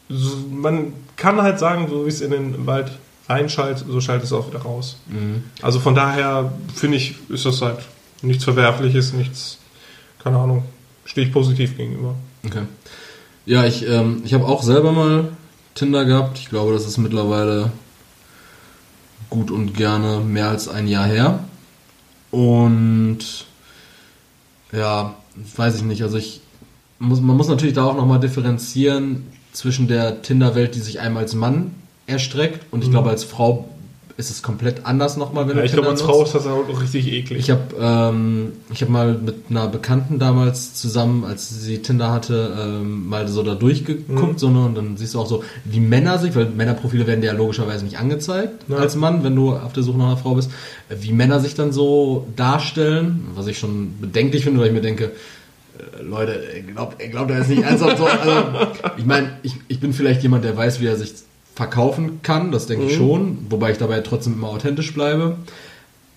so, man kann halt sagen, so wie es in den Wald reinschaltet, so schaltet es auch wieder raus. Also von daher finde ich, ist das halt nichts Verwerfliches, nichts, keine Ahnung, stehe ich positiv gegenüber. Okay. Ja, ich, ähm, ich habe auch selber mal Tinder gehabt. Ich glaube, das ist mittlerweile gut und gerne mehr als ein Jahr her. Und ja, weiß ich nicht. Also ich muss, man muss natürlich da auch nochmal differenzieren zwischen der Tinder-Welt, die sich einmal als Mann erstreckt und ich glaube als Frau ist es komplett anders nochmal, wenn Ja, du ich glaube, als nutzt. Frau ist das auch richtig eklig. Ich habe ähm, ich hab mal mit einer Bekannten damals zusammen, als sie Tinder hatte, ähm, mal so da durchgeguckt, so, ne, und dann siehst du auch so, wie Männer sich, weil Männerprofile werden dir ja logischerweise nicht angezeigt Ja. als Mann, wenn du auf der Suche nach einer Frau bist, wie Männer sich dann so darstellen, was ich schon bedenklich finde, weil ich mir denke, äh, Leute, glaubt, glaubt, er ist nicht ernsthaft so. Also, ich meine, ich, ich bin vielleicht jemand, der weiß, wie er sich verkaufen kann, das denke ich schon, wobei ich dabei trotzdem immer authentisch bleibe.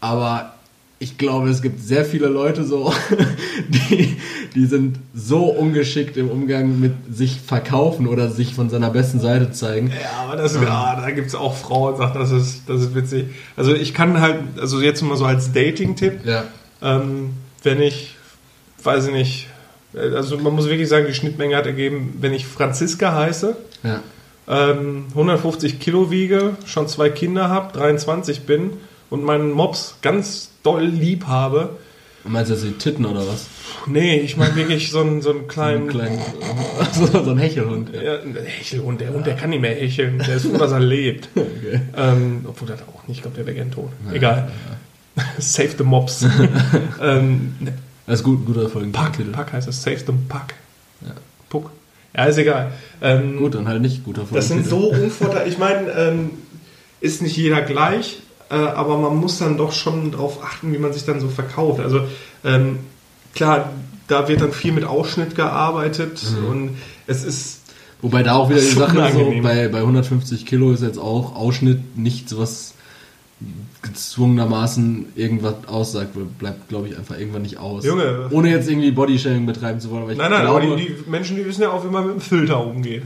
Aber ich glaube, es gibt sehr viele Leute so, die, die sind so ungeschickt im Umgang mit sich verkaufen oder sich von seiner besten Seite zeigen. Ja, aber das, ja, da gibt es auch Frauen, sagt, das ist, das ist witzig. Also ich kann halt, also jetzt mal so als Dating-Tipp, Ja. ähm, wenn ich, weiß ich nicht, äh, also man muss wirklich sagen, die Schnittmenge hat ergeben, wenn ich Franziska heiße, Ja. Ähm, 150 Kilo wiege, schon zwei Kinder habe, 23 bin und meinen Mops ganz doll lieb habe. Meinst du jetzt die Titten oder was? Nee, ich meine wirklich so einen, so einen kleinen, Einen kleinen, so, so ein Hechelhund. Ja. Ja, ein Hechelhund, der Hund, der kann nicht mehr hecheln. Der ist froh, dass er lebt. Okay. Ähm, obwohl der auch nicht, ich glaube, der wäre gern tot. Egal. Save the Mobs. ähm, ne, Das ist gut, guter Folgen. Pack, Pack heißt es. Save the Pack. Ja. Ist egal. Ähm, Gut, dann halt nicht guter das sind so Unvorteile. Ich meine, ähm, ist nicht jeder gleich, äh, aber man muss dann doch schon darauf achten, wie man sich dann so verkauft. Also ähm, klar, da wird dann viel mit Ausschnitt gearbeitet Mhm. und es ist Wobei da auch wieder die Sache ist, so, bei, bei 150 Kilo ist jetzt auch Ausschnitt nichts, was gezwungenermaßen irgendwas aussagt, bleibt, glaube ich, einfach irgendwann nicht aus. Junge. Ohne jetzt irgendwie Bodyshaming betreiben zu wollen. Aber ich Nein, nein, glaube, aber die, die Menschen, die wissen ja auch, wie man mit dem Filter umgeht.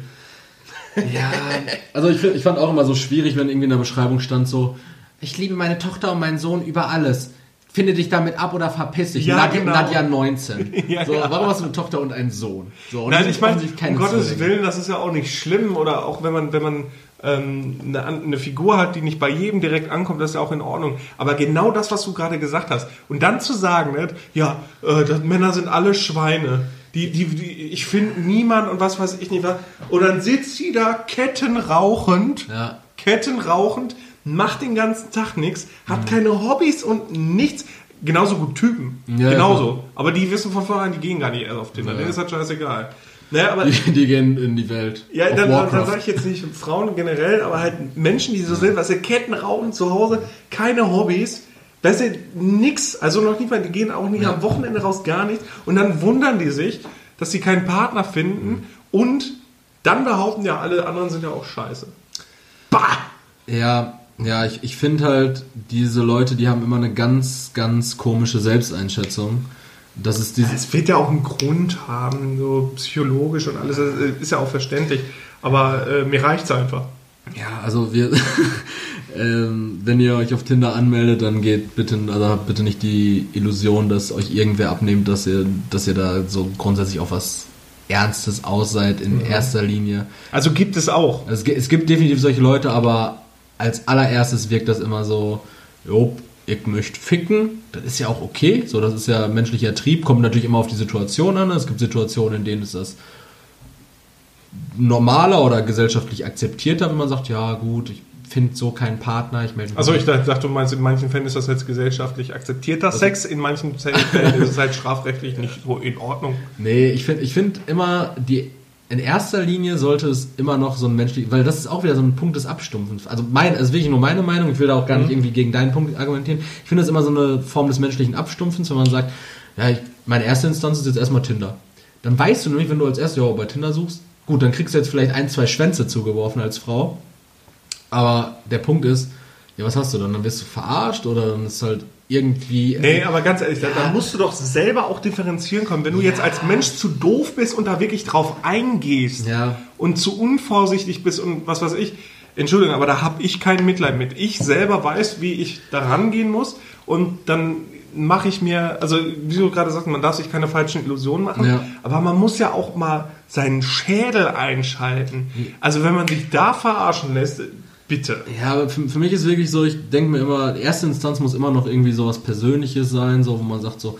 Ja, also ich, ich fand auch immer so schwierig, wenn irgendwie in der Beschreibung stand so, ich liebe meine Tochter und meinen Sohn über alles. Finde dich damit ab oder verpiss dich. Ja, Nadja, genau. Nadja 19. Ja, so, ja. warum hast du eine Tochter und einen Sohn? So, und Nein, ich meine, um Gottes Zwillinge. Willen, das ist ja auch nicht schlimm. Oder auch wenn man, wenn man ähm, eine, eine Figur hat, die nicht bei jedem direkt ankommt, das ist ja auch in Ordnung. Aber genau das, was du gerade gesagt hast. Und dann zu sagen, nicht, ja, äh, das, Männer sind alle Schweine. Die, die, die, ich finde niemand und was weiß ich nicht was. Und dann sitzt sie da kettenrauchend, Ja. kettenrauchend, macht den ganzen Tag nichts, hat keine Hobbys und nichts. Genauso gut Typen. Ja, Genauso. Aber die wissen von vornherein, die gehen gar nicht erst auf Tinder. Ja. Denen ist das scheißegal. Naja, aber Die, die gehen in die Welt. ja, dann, dann, dann sage ich jetzt nicht Frauen generell, aber halt Menschen, die so sind, was sie Ketten rauchen zu Hause, keine Hobbys, weißt du, nix, also noch nicht mal, die gehen auch nicht Ja. am Wochenende raus, gar nichts. Und dann wundern die sich, dass sie keinen Partner finden und dann behaupten ja, alle anderen sind ja auch scheiße. Bah! Ja, ja, ich, ich finde halt, diese Leute, die haben immer eine ganz, ganz komische Selbsteinschätzung. Das ist dieses. Es wird ja auch einen Grund haben, so psychologisch und alles, das ist ja auch verständlich. Aber äh, mir reicht's einfach. Ja, also wir. ähm, wenn ihr euch auf Tinder anmeldet, dann geht bitte, also habt bitte nicht die Illusion, dass euch irgendwer abnimmt, dass ihr, dass ihr da so grundsätzlich auf was Ernstes aus seid in erster Linie. Also gibt es auch. Also es, es gibt definitiv solche Leute, aber als allererstes wirkt das immer so, jo, ich möchte ficken, das ist ja auch okay, so, das ist ja menschlicher Trieb, kommt natürlich immer auf die Situation an, es gibt Situationen, in denen ist das normaler oder gesellschaftlich akzeptierter, wenn man sagt, ja gut, ich finde so keinen Partner, ich melde mich Also ich dachte, du meinst, in manchen Fällen ist das jetzt gesellschaftlich akzeptierter Sex, in manchen Fällen ist es halt strafrechtlich nicht so in Ordnung. Nee, ich finde ich find immer, die, in erster Linie sollte es immer noch so ein menschlich, weil das ist auch wieder so ein Punkt des Abstumpfens. Also mein, das ist wirklich nur meine Meinung, ich will da auch gar nicht irgendwie gegen deinen Punkt argumentieren. Ich finde das immer so eine Form des menschlichen Abstumpfens, wenn man sagt, ja, ich, meine erste Instanz ist jetzt erstmal Tinder. Dann weißt du nämlich, wenn du als erstes ja, bei Tinder suchst, gut, dann kriegst du jetzt vielleicht ein, zwei Schwänze zugeworfen als Frau. Aber der Punkt ist, ja, was hast du dann? Dann wirst du verarscht oder dann ist halt irgendwie. Nee, aber ganz ehrlich, da, da Ja. musst du doch selber auch differenzieren können. Wenn du jetzt als Mensch zu doof bist und da wirklich drauf eingehst Ja. und zu unvorsichtig bist und was weiß ich, Entschuldigung, aber da habe ich kein Mitleid mit. Ich selber weiß, wie ich da rangehen muss und dann mache ich mir, also wie du gerade sagst, man darf sich keine falschen Illusionen machen, Ja. aber man muss ja auch mal seinen Schädel einschalten. Also wenn man sich da verarschen lässt, bitte. Ja, aber für, für mich ist wirklich so, ich denke mir immer, die erste Instanz muss immer noch irgendwie so was Persönliches sein, so wo man sagt so,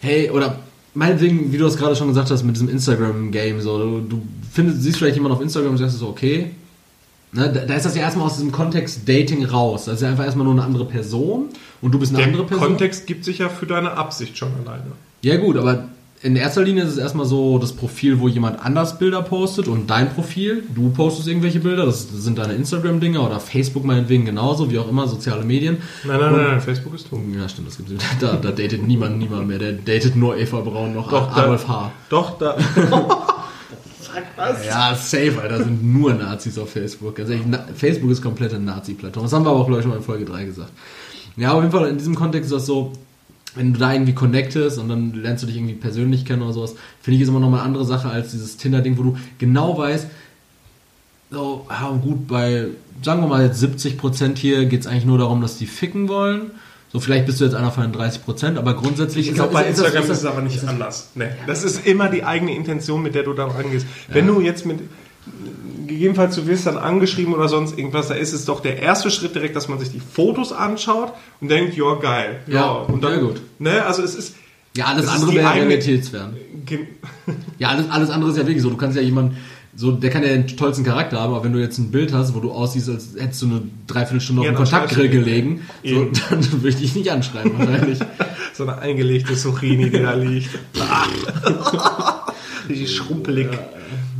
hey, oder meinetwegen, wie du es gerade schon gesagt hast, mit diesem Instagram-Game, so, du, du findest, siehst vielleicht jemanden auf Instagram und sagst so, okay, ne, da, ist das ja erstmal aus diesem Kontext Dating raus. Das ist ja einfach erstmal nur eine andere Person und du bist eine Der andere Person. Kontext gibt sich ja für deine Absicht schon alleine. Ja gut, aber in erster Linie ist es erstmal so das Profil, wo jemand anders Bilder postet und dein Profil, du postest irgendwelche Bilder, das sind deine Instagram-Dinge oder Facebook meinetwegen genauso, wie auch immer, soziale Medien. Nein, nein, nein, nein, Facebook ist tot. Ja, stimmt, das gibt da, da datet niemand, niemand mehr. Der datet nur Eva Braun noch Doch, da- Adolf H. Doch, da. Sag was? Ja, safe, Alter, sind nur Nazis auf Facebook. Ehrlich, Na Facebook ist komplette Nazi-Plattform. Das haben wir aber auch, glaube ich, schon mal in Folge 3 gesagt. Ja, auf jeden Fall, in diesem Kontext ist das so, wenn du da irgendwie connectest und dann lernst du dich irgendwie persönlich kennen oder sowas, finde ich ist immer noch mal eine andere Sache als dieses Tinder-Ding, wo du genau weißt, so, ja, gut, bei, sagen wir mal jetzt 70% hier geht es eigentlich nur darum, dass die ficken wollen. So, vielleicht bist du jetzt einer von den 30%, aber grundsätzlich Ich glaube, bei ist das- Instagram ist das- es aber nicht anders. Nee. Das ist immer die eigene Intention, mit der du da rangehst. Wenn du jetzt mit, gegebenenfalls du wirst dann angeschrieben oder sonst irgendwas, da ist es doch der erste Schritt direkt, dass man sich die Fotos anschaut und denkt, ja, geil. Ja, und dann, sehr gut. Ne, also es ist, Ja, alles andere wäre realitätsfern. Ja, alles, alles andere ist ja wirklich so. Du kannst ja jemanden, so, der kann ja den tollsten Charakter haben, aber wenn du jetzt ein Bild hast, wo du aussiehst, als hättest du eine Dreiviertelstunde auf Ja, dem Kontaktgrill gelegen, so, dann würde ich dich nicht anschreiben wahrscheinlich. so eine eingelegte Zucchini, die da liegt. Richtig schrumpelig.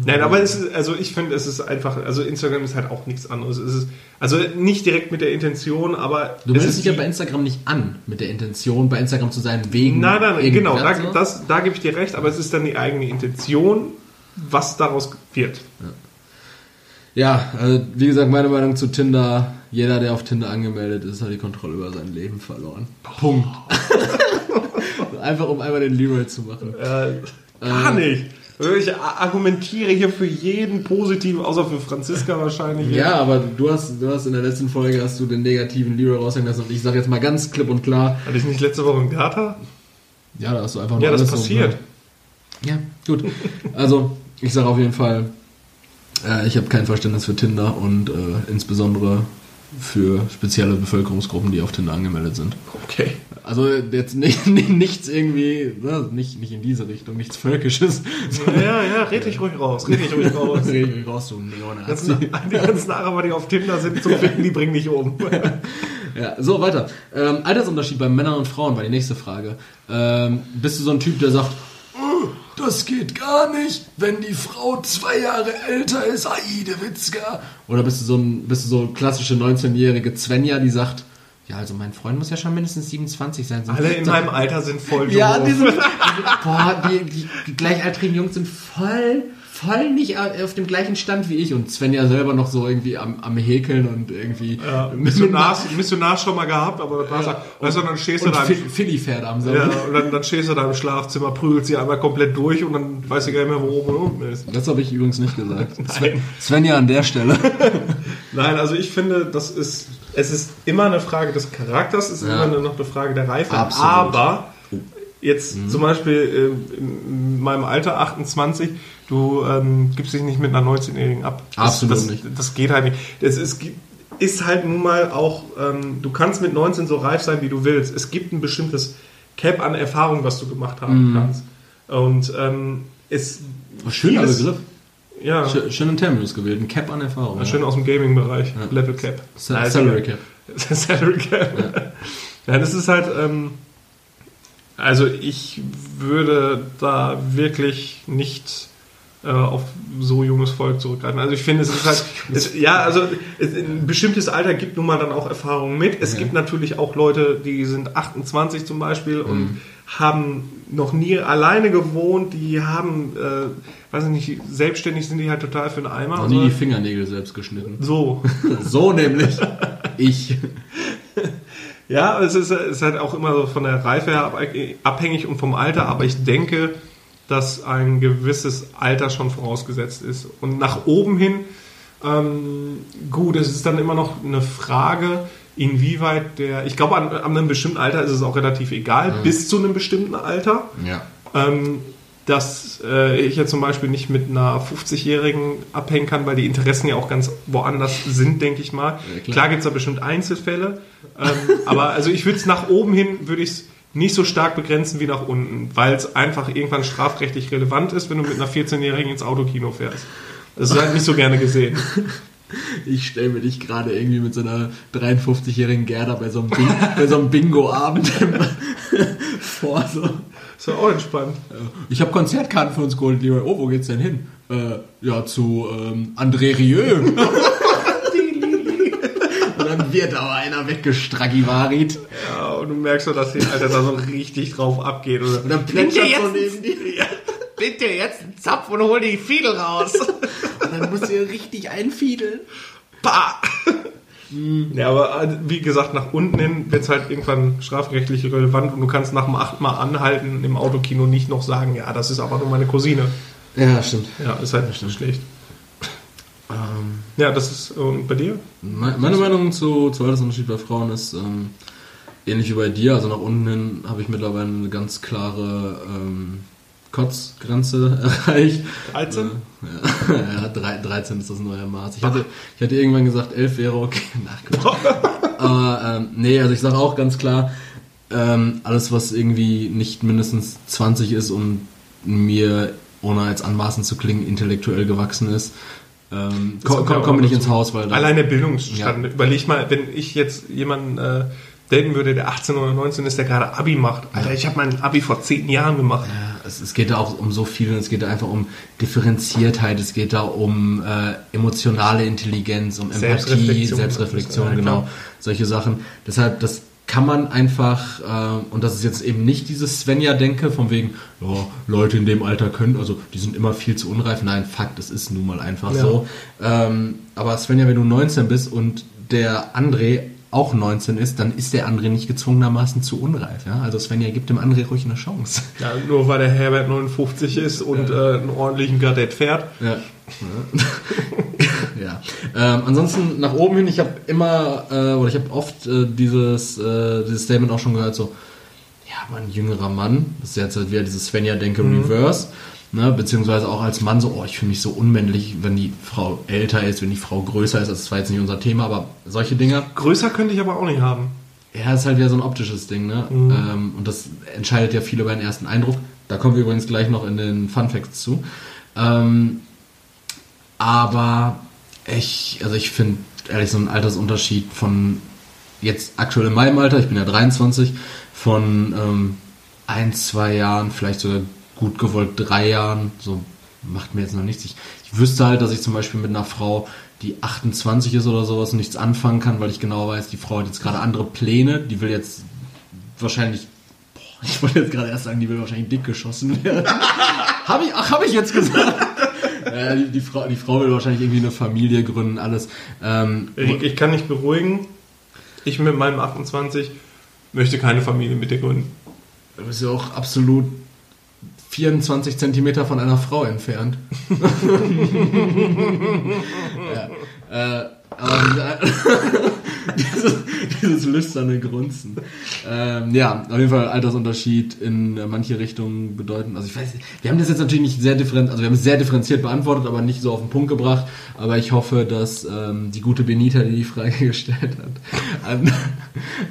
Nein, aber es ist, also ich finde, es ist einfach, also Instagram ist halt auch nichts anderes. Es ist, also nicht direkt mit der Intention, aber. Du es meldest ist dich ja bei Instagram nicht an mit der Intention, bei Instagram zu sein, wegen. Nein, nein, genau, da, das, da gebe ich dir recht, aber es ist dann die eigene Intention, was daraus wird. Ja, also wie gesagt, meine Meinung zu Tinder, jeder, der auf Tinder angemeldet ist, hat die Kontrolle über sein Leben verloren. Punkt. Einfach um einmal den Leroy zu machen. Äh, gar nicht. Ich a- argumentiere hier für jeden positiv, außer für Franziska wahrscheinlich. Ja, aber du hast, du hast in der letzten Folge hast du den negativen Leroy raushängen lassen und ich sage jetzt mal ganz klipp und klar, Hatte ich nicht letzte Woche einen Kater? ja, da hast du einfach nur Ja, das passiert. Ja, gut. Also, ich sage auf jeden Fall, äh, ich habe kein Verständnis für Tinder und äh, insbesondere für spezielle Bevölkerungsgruppen, die auf Tinder angemeldet sind. Okay. Also jetzt nicht, nichts irgendwie, ne, nicht, nicht in diese Richtung, nichts Völkisches. Ja, ja, red dich ruhig raus, red dich ruhig raus. Das rede ich raus, du Neonazi. die ganzen Araber, die auf Tinder sind, zum Ficken, die bringen dich um. Ja, so, weiter. Ähm, Altersunterschied bei Männern und Frauen war die nächste Frage. Ähm, bist du so ein Typ, der sagt, "Oh, das geht gar nicht, wenn die Frau zwei Jahre älter ist, Aide Witzka. Oder bist du so ein, bist du so klassische 19-jährige Svenja, die sagt, ja, also mein Freund muss ja schon mindestens 27 sein. sonst- Alle in meinem Alter sind voll doof. Ja, die sind, boah, die, die, die gleichaltrigen Jungs sind voll, voll nicht auf dem gleichen Stand wie ich und Svenja selber noch so irgendwie am, am Häkeln und irgendwie ja, Missionar, Missionar schon mal gehabt, aber das war's. Ja. Weißt du, dann stehst du da im, Philly-Pferde am ja, Sammeln. und dann, dann stehst du da im Schlafzimmer, prügelst sie einmal komplett durch und dann weißt du gar nicht mehr, wo oben und unten ist. Das habe ich übrigens nicht gesagt. Sven, Svenja an der Stelle. Nein, also ich finde, das ist, es ist immer eine Frage des Charakters, es ist Ja. immer noch eine Frage der Reife. Absolut. Aber jetzt zum Beispiel äh, in meinem Alter 28, du ähm, gibst dich nicht mit einer 19-Jährigen ab. Das, Absolut das, nicht. Das geht halt nicht. Das ist, ist halt nun mal auch, ähm, du kannst mit 19 so reif sein, wie du willst. Es gibt ein bestimmtes Cap an Erfahrung, was du gemacht haben Mhm. kannst. Und ähm, es Schöner vieles- Begriff. Ja, Sch- Schönen Terminus gewählt. Ein Cap an Erfahrung. schön aus dem Gaming-Bereich. Ja. Level Cap. Salary. Cap. Salary Cap. Ja. das ist halt, ähm, also ich würde da wirklich nicht äh, auf so junges Volk zurückgreifen. Also ich finde, es ist halt, es, ja, also es, ein bestimmtes Alter gibt nun mal dann auch Erfahrungen mit. Es Ja. gibt natürlich auch Leute, die sind 28 zum Beispiel Mhm. und haben noch nie alleine gewohnt, die haben, äh, weiß ich nicht, selbstständig sind die halt total für den Eimer. Noch und nie die Fingernägel selbst geschnitten. so. So nämlich. Ich. Ja, es ist, es ist halt auch immer so von der Reife her ab- abhängig und vom Alter, aber ich denke, dass ein gewisses Alter schon vorausgesetzt ist. Und nach oben hin, ähm, gut, es ist dann immer noch eine Frage, inwieweit der, ich glaube, an, an einem bestimmten Alter ist es auch relativ egal, bis zu einem bestimmten Alter. Ja. Ähm, dass äh, ich ja zum Beispiel nicht mit einer 50-Jährigen abhängen kann, weil die Interessen ja auch ganz woanders sind, denke ich mal. Ja, klar. klar gibt es da bestimmt Einzelfälle, ähm, aber also ich würde es nach oben hin, würde ich es nicht so stark begrenzen wie nach unten, weil es einfach irgendwann strafrechtlich relevant ist, wenn du mit einer 14-Jährigen ins Autokino fährst. Das ist halt nicht so gerne gesehen. Ich stelle mir dich gerade irgendwie mit so einer 53-jährigen Gerda bei so einem, Bing so einem Bingo-Abend vor. So. Ist ja auch entspannt. Ich habe Konzertkarten für uns geholt, Leroy. Oh, wo geht's denn hin? Äh, ja, zu ähm, André Rieu. Und dann wird aber einer weggestraggiwarit. Ja, und du merkst so, dass die Alter da so richtig drauf abgeht. Oder? Und dann plätschert so jetzt- neben dir. Bitte jetzt einen Zapf und hol die Fiedel raus. Und dann musst du richtig einfiedeln. Bah! Ja, aber äh, wie gesagt, nach unten hin wird es halt irgendwann strafrechtlich relevant und du kannst nach dem achten Mal anhalten im Autokino nicht noch sagen, ja, das ist aber nur meine Cousine. Ja, stimmt. Ja, ist halt nicht so schlecht. Ähm, Ja, das ist und bei dir? Me- Meine Meinung zu, zu Altersunterschied bei Frauen ist ähm, ähnlich wie bei dir. Also nach unten hin habe ich mittlerweile eine ganz klare ähm, Kotzgrenze erreicht. 13? Äh, ja, ja drei- 13 ist das neue Maß. Ich hatte, ich hatte irgendwann gesagt, 11 wäre okay. Quatsch. Aber ähm, nee, also ich sage auch ganz klar, ähm, alles was irgendwie nicht mindestens 20 ist und mir, ohne jetzt anmaßend zu klingen, intellektuell gewachsen ist, ähm, Das komm, kommt ja komm, auch komm nicht ins Haus, weil da- Allein der Bildungsstand. Ja. Überleg mal, wenn ich jetzt jemanden, äh, denken würde, der 18 oder 19 ist, der gerade Abi macht. Alter, ich habe mein Abi vor zehn Jahren gemacht. Ja, es, es geht da auch um so viel, es geht da einfach um Differenziertheit, es geht da um äh, emotionale Intelligenz, um Empathie, Selbstreflexion. Ja, genau, solche Sachen. Deshalb, das kann man einfach, äh, und das ist jetzt eben nicht dieses Svenja-Denke, von wegen, ja, Leute in dem Alter können, also die sind immer viel zu unreif. Nein, Fakt, es ist nun mal einfach Ja. so. Ähm, aber Svenja, wenn du 19 bist und der André auch 19 ist, dann ist der André nicht gezwungenermaßen zu unreif. Ja? Also Svenja gibt dem André ruhig eine Chance. Ja, nur weil der Herbert 59 ist und äh, einen ordentlichen Kadett fährt. Ja. ja. Ähm, ansonsten nach oben hin, ich habe immer, äh, oder ich habe oft äh, dieses, äh, dieses Statement auch schon gehört, so, ja, aber ein jüngerer Mann, das ist jetzt halt wieder dieses Svenja-Denke Reverse, ne, beziehungsweise auch als Mann so, oh, ich fühle mich so unmännlich, wenn die Frau älter ist, wenn die Frau größer ist, das war jetzt nicht unser Thema, aber solche Dinge. Größer könnte ich aber auch nicht haben. Ja, ist halt wieder so ein optisches Ding, ne? Ähm, und das entscheidet ja viel über den ersten Eindruck. Da kommen wir übrigens gleich noch in den Fun Facts zu. Ähm, aber ich, also ich finde ehrlich so ein Altersunterschied von jetzt aktuell in meinem Alter, ich bin ja 23, von ähm, ein, zwei Jahren, vielleicht sogar gut gewollt drei Jahren, so macht mir jetzt noch nichts. Ich, ich wüsste halt, dass ich zum Beispiel mit einer Frau, die 28 ist oder sowas, nichts anfangen kann, weil ich genau weiß, die Frau hat jetzt gerade andere Pläne, die will jetzt wahrscheinlich, ich wollte jetzt gerade erst sagen, die will wahrscheinlich dick geschossen werden. habe ich, ach, habe ich jetzt gesagt. Ja, die, die, Frau, die Frau will wahrscheinlich irgendwie eine Familie gründen, alles. Ähm, Ich, ich kann dich beruhigen. Ich mit meinem 28 möchte keine Familie mit dir gründen. du bist ja auch absolut 24 Zentimeter von einer Frau entfernt. ja. Äh, aber dieses, dieses lüsterne Grunzen. Ähm, ja, auf jeden Fall Altersunterschied in äh, manche Richtungen bedeuten. Also ich weiß, wir haben das jetzt natürlich nicht sehr differenziert, also wir haben es sehr differenziert beantwortet, aber nicht so auf den Punkt gebracht. Aber ich hoffe, dass ähm, die gute Benita, die die Frage gestellt hat, an,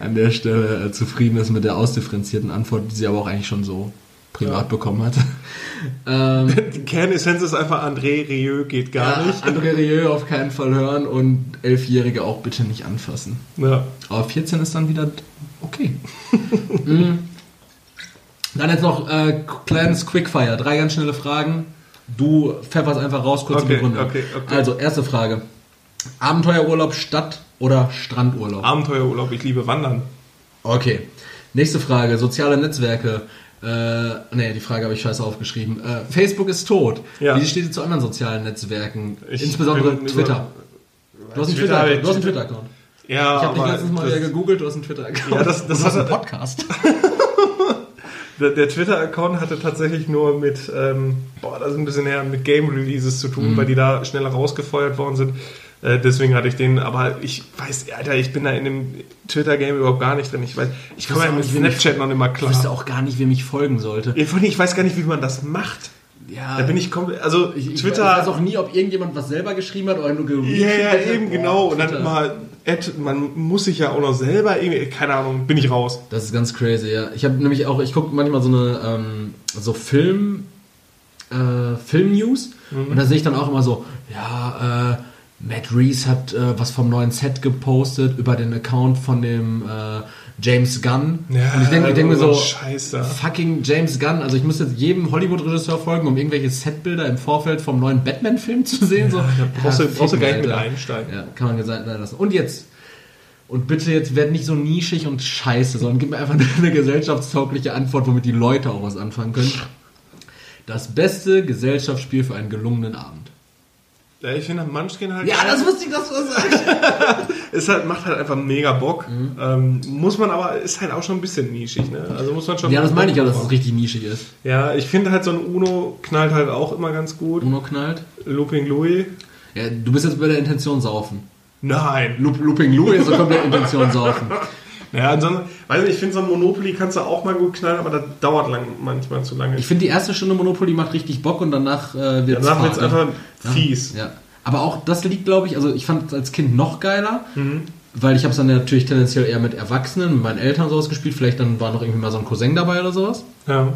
an der Stelle äh, zufrieden ist mit der ausdifferenzierten Antwort, die sie aber auch eigentlich schon so privat bekommen hat. ähm, Die Kernessenz ist einfach, André Rieu geht gar ja, nicht. André Rieu auf keinen Fall hören und Elfjährige auch bitte nicht anfassen. Ja. Aber 14 ist dann wieder okay. Mhm. Dann jetzt noch äh, kleines Quickfire. Drei ganz schnelle Fragen. Du pfefferst einfach raus, kurze Okay, Begründung. okay, okay. Also, erste Frage. Abenteuerurlaub, Stadt oder Strandurlaub? Abenteuerurlaub, ich liebe Wandern. Okay. Nächste Frage. Soziale Netzwerke. Äh, nee, die Frage habe ich scheiße aufgeschrieben. Äh, Facebook ist tot. Ja. Wie steht es zu anderen sozialen Netzwerken? Ich Insbesondere über- Twitter. Du hast einen Twitter Twitter- einen Twitter-Account. Ja, Ich habe dich letztens mal wieder gegoogelt, du hast einen Twitter-Account. Ja, das- das hat- einen Podcast. Der, der Twitter-Account hatte tatsächlich nur mit, ähm, boah, das ist ein bisschen her, mit Game-Releases zu Mhm. tun, weil die da schneller rausgefeuert worden sind. Äh, deswegen hatte ich den, aber ich weiß, Alter, ich bin da in dem Twitter-Game überhaupt gar nicht drin. Ich weiß, ich komme ja mit nicht, wen ich- Snapchat noch nicht mal Ich wüsste klar. auch gar nicht, wem ich folgen sollte. Ja, Ich weiß gar nicht, wie man das macht. Ja, Da bin ich komplett, also ich, Twitter. ich weiß auch nie, ob irgendjemand was selber geschrieben hat oder nur geretweetet ja, ja, hat. eben genau. Und dann Twitter. mal, Ad, man muss sich ja auch noch selber irgendwie, keine Ahnung, bin ich raus. Das ist ganz crazy, ja. Ich habe nämlich auch, ich gucke manchmal so eine ähm, so Film äh, Film-News und da sehe ich dann auch immer so, ja, äh, Matt Reeves hat äh, was vom neuen Set gepostet über den Account von dem äh, James Gunn. und ich denke denk mir so, Scheiße. fucking James Gunn, also ich muss jetzt jedem Hollywood-Regisseur folgen, um irgendwelche Setbilder im Vorfeld vom neuen Batman-Film zu sehen. so. da brauchst du- brauchst du gar nicht mit einsteigen. Ja, kann man gesagt lassen. Und jetzt, und bitte jetzt werd nicht so nischig und scheiße, sondern gib mir einfach eine gesellschaftstaugliche Antwort, womit die Leute auch was anfangen können. Das beste Gesellschaftsspiel für einen gelungenen Abend. Ja, ich finde Munchkin halt. Ja, das wusste ich, dass du das sagst. ist halt, macht halt einfach mega Bock. Mhm. Ähm, muss man aber, ist halt auch schon ein bisschen nischig, ne? Also muss man schon. Ja, das meine ich ja, dass es richtig nischig ist. Ja, ich finde halt so ein Uno knallt halt auch immer ganz gut. Uno knallt. Looping Louis. Ja, du bist jetzt bei der Intention saufen. Nein. Loop, Looping Louis ist so komplett Intention saufen. Ja, ansonsten, weiß nicht, ich finde so ein Monopoly kannst du auch mal gut knallen, aber das dauert lang, manchmal zu lange. Ich finde die erste Stunde Monopoly macht richtig Bock und danach äh, wird Danach wird's einfach fies. Ja. Aber auch das liegt, glaube ich, also ich fand es als Kind noch geiler, Mhm. weil ich habe es dann natürlich tendenziell eher mit Erwachsenen, mit meinen Eltern sowas gespielt. Vielleicht dann war noch irgendwie mal so ein Cousin dabei oder sowas. Ja.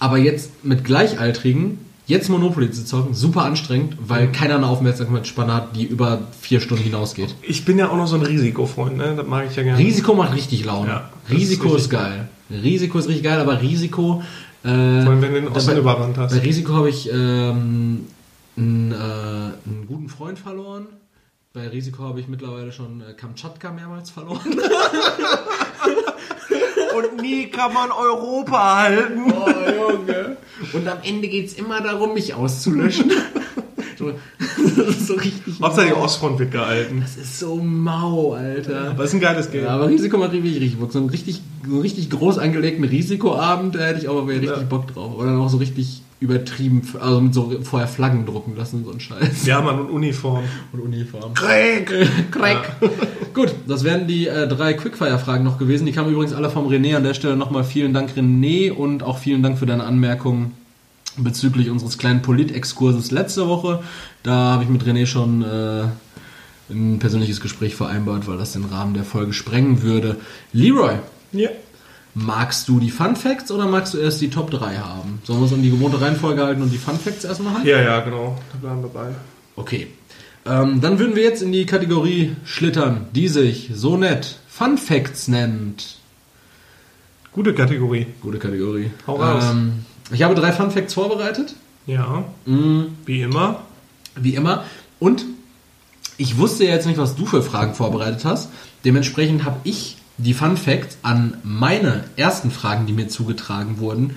Aber jetzt mit Gleichaltrigen jetzt Monopoly zu zocken, super anstrengend, weil keiner eine Aufmerksamkeitsspanne hat, die über vier Stunden hinausgeht. Ich bin ja auch noch so ein Risikofreund, ne? Das mag ich ja gerne. Risiko macht richtig Laune. Ja, Risiko ist ist, richtig geil. Risiko ist richtig geil, aber Risiko. Äh, Vor allem, wenn du den Osten überrannt hast. Bei Risiko habe ich ähm, einen, äh, einen guten Freund verloren. Bei Risiko habe ich mittlerweile schon äh, Kamtschatka mehrmals verloren. Und nie kann man Europa halten. Oh, Junge. Und am Ende geht es immer darum, mich auszulöschen. so, das ist so richtig. Hauptsache die. Ostfront wird gehalten. Das ist so mau, Alter. Aber ist ein geiles Game. Ja, aber Risiko macht richtig, richtig Bock. So einen richtig, so einen richtig groß angelegten Risikoabend, da hätte ich aber richtig Ja. Bock drauf. Oder auch so richtig übertrieben, also mit so vorher Flaggen drucken lassen, so ein Scheiß. Ja, Mann, und Uniform. Und Uniform. Krieg! Crack. Gut, das wären die äh, drei Quickfire-Fragen noch gewesen. Die kamen übrigens alle vom René. An der Stelle nochmal vielen Dank, René, und auch vielen Dank für deine Anmerkungen bezüglich unseres kleinen Politexkurses letzte Woche. Da habe ich mit René schon äh, ein persönliches Gespräch vereinbart, weil das den Rahmen der Folge sprengen würde. Leroy, Ja. Magst du die Fun Facts oder magst du erst die Top 3 haben? Sollen wir uns an die gewohnte Reihenfolge halten und die Fun Facts erstmal halten? Ja, ja, genau. Da bleiben wir bei. Okay. Ähm, dann würden wir jetzt in die Kategorie schlittern, die sich so nett Fun Facts nennt. Gute Kategorie. Gute Kategorie. Hau raus. Ähm, ich habe drei Fun Facts vorbereitet. Ja, Mm, wie immer. wie immer. Und ich wusste ja jetzt nicht, was du für Fragen vorbereitet hast. Dementsprechend habe ich die Fun Facts an meine ersten Fragen, die mir zugetragen wurden,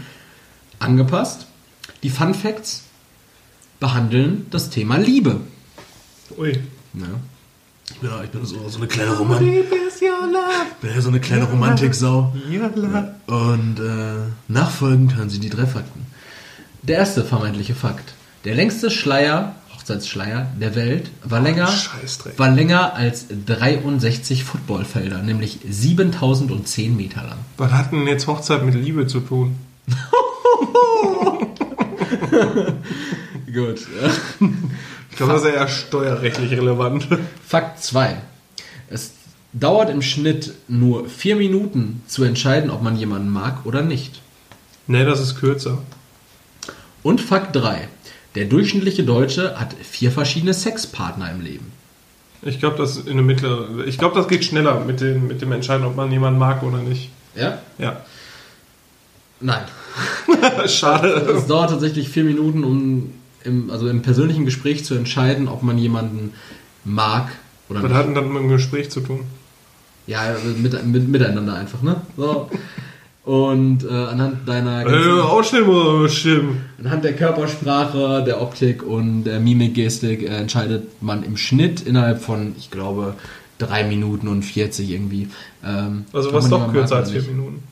angepasst. Die Fun Facts behandeln das Thema Liebe. Ui. Ja. Ich bin, ich bin so, so eine kleine Romantik. bin ja so eine kleine Romantiksau. Und äh, nachfolgend hören Sie die drei Fakten. Der erste vermeintliche Fakt. Der längste Schleier, Hochzeitsschleier der Welt war länger, Scheißdreck. war länger als 63 Footballfelder, nämlich 7010 Meter lang. Was hat denn jetzt Hochzeit mit Liebe zu tun? Gut. Ich glaube, das ist eher steuerrechtlich relevant. Fakt 2. Es dauert im Schnitt nur vier Minuten zu entscheiden, ob man jemanden mag oder nicht. Ne, das ist kürzer. Und Fakt 3. Der durchschnittliche Deutsche hat vier verschiedene Sexpartner im Leben. Ich glaube, das in der mittlere. Ich glaube, das geht schneller mit dem, mit dem Entscheiden, ob man jemanden mag oder nicht. Ja? Ja. Nein. Schade. Es dauert tatsächlich vier Minuten, um im, also im persönlichen Gespräch zu entscheiden, ob man jemanden mag oder Was nicht. hat denn das mit dem Gespräch zu tun? Ja, mit, mit, miteinander einfach, ne? So. Und äh, anhand deiner Äh, ganzen, Ausstellen oder stimmen? anhand der Körpersprache, der Optik und der Mimikgestik äh, entscheidet man im Schnitt innerhalb von, ich glaube, drei Minuten und 40 irgendwie. Ähm, Also was doch kürzer als vier. Minuten.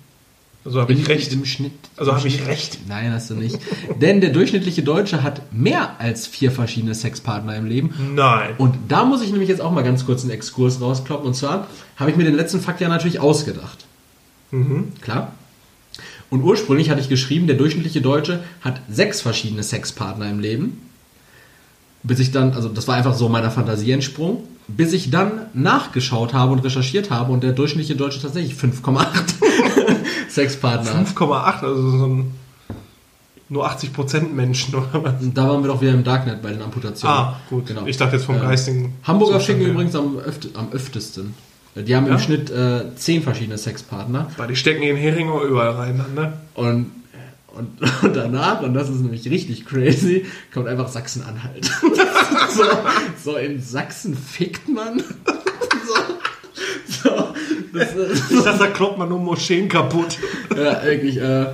Also habe ich recht. Im Schnitt. Also habe ich recht. Nein, hast du nicht. Denn der durchschnittliche Deutsche hat mehr als vier verschiedene Sexpartner im Leben. Nein. Und da muss ich nämlich jetzt auch mal ganz kurz einen Exkurs rauskloppen. Und zwar habe ich mir den letzten Fakt ja natürlich ausgedacht. Mhm. Klar. Und ursprünglich hatte ich geschrieben, der durchschnittliche Deutsche hat sechs verschiedene Sexpartner im Leben. Bis ich dann, also das war einfach so meiner Fantasie entsprungen, bis ich dann nachgeschaut habe und recherchiert habe und der durchschnittliche Deutsche tatsächlich 5,8 Sexpartner hat. 5,8, also so ein nur 80% Menschen oder was? Da waren wir doch wieder im Darknet bei den Amputationen. Ah, gut. Genau. Ich dachte jetzt vom Ähm, geistigen. Hamburger Zustand her. übrigens am, öfte, am öftesten. Die haben Ja? im Schnitt äh, zehn verschiedene Sexpartner. Weil die stecken in Heringer überall rein ne? Und, und, und danach, und das ist nämlich richtig crazy, kommt einfach Sachsen-Anhalt. so, so in Sachsen fickt man. so, so, das, Ich dachte, da kloppt man nur Moscheen kaputt. ja, wirklich, äh,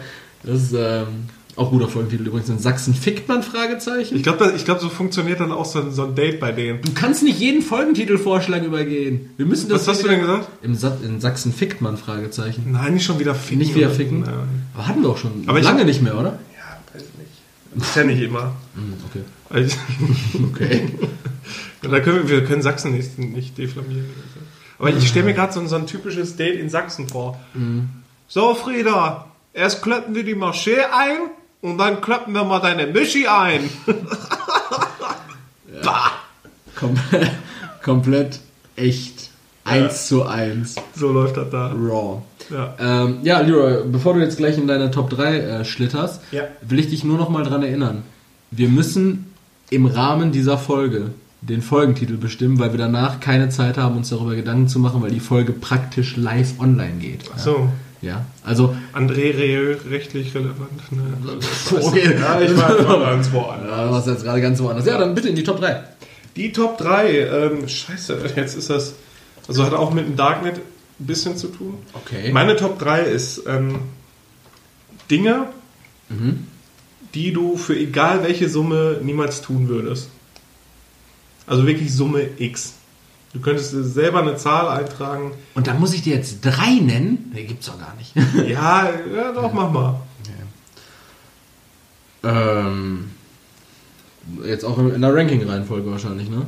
das ist ähm, auch guter Folgentitel übrigens. In Sachsen fickt man? Fragezeichen. Ich glaube, glaub, so funktioniert dann auch so ein, so ein Date bei denen. Du kannst nicht jeden Folgentitelvorschlag übergehen. Wir müssen das Was hast du denn gesagt? Im Sa in Sachsen fickt man? Fragezeichen. Nein, nicht schon wieder ficken. Nicht wieder ficken? Nein. Aber hatten wir auch schon. Aber ich- lange nicht mehr, oder? Ja, weiß nicht. Ist ja nicht immer. Hm, Okay. Weil ich- Okay. da können wir, wir können Sachsen nicht, nicht deflamieren. Aber ich stelle mir gerade so, ein- so ein typisches Date in Sachsen vor. So, Frieda, erst kloppen wir die Moschee ein und dann kloppen wir mal deine Mischi ein. bah. Komplett, komplett echt. Eins zu eins. So läuft das da. Raw. Ja. Ähm, ja, Leroy, bevor du jetzt gleich in deine Top 3 äh, schlitterst, Ja. will ich dich nur noch mal dran erinnern. wir müssen im Rahmen dieser Folge den Folgentitel bestimmen, weil wir danach keine Zeit haben, uns darüber Gedanken zu machen, weil die Folge praktisch live online geht. Ach so. Ja, also André Re rechtlich relevant. Ne? Okay. Ja, ich war noch ganz woanders. Ja, du warst jetzt gerade ganz woanders. Ja, dann bitte in die Top 3. Die Top 3, ähm, scheiße, jetzt ist das, also hat auch mit dem Darknet ein bisschen zu tun. Okay. Meine Top 3 ist ähm, Dinge, Mhm. die du für egal welche Summe niemals tun würdest. Also wirklich Summe X. Du könntest selber eine Zahl eintragen. Und dann muss ich dir jetzt drei nennen? Nee, gibt's doch gar nicht. Ja, ja doch, mach mal. ähm, jetzt auch in der Ranking-Reihenfolge wahrscheinlich, ne?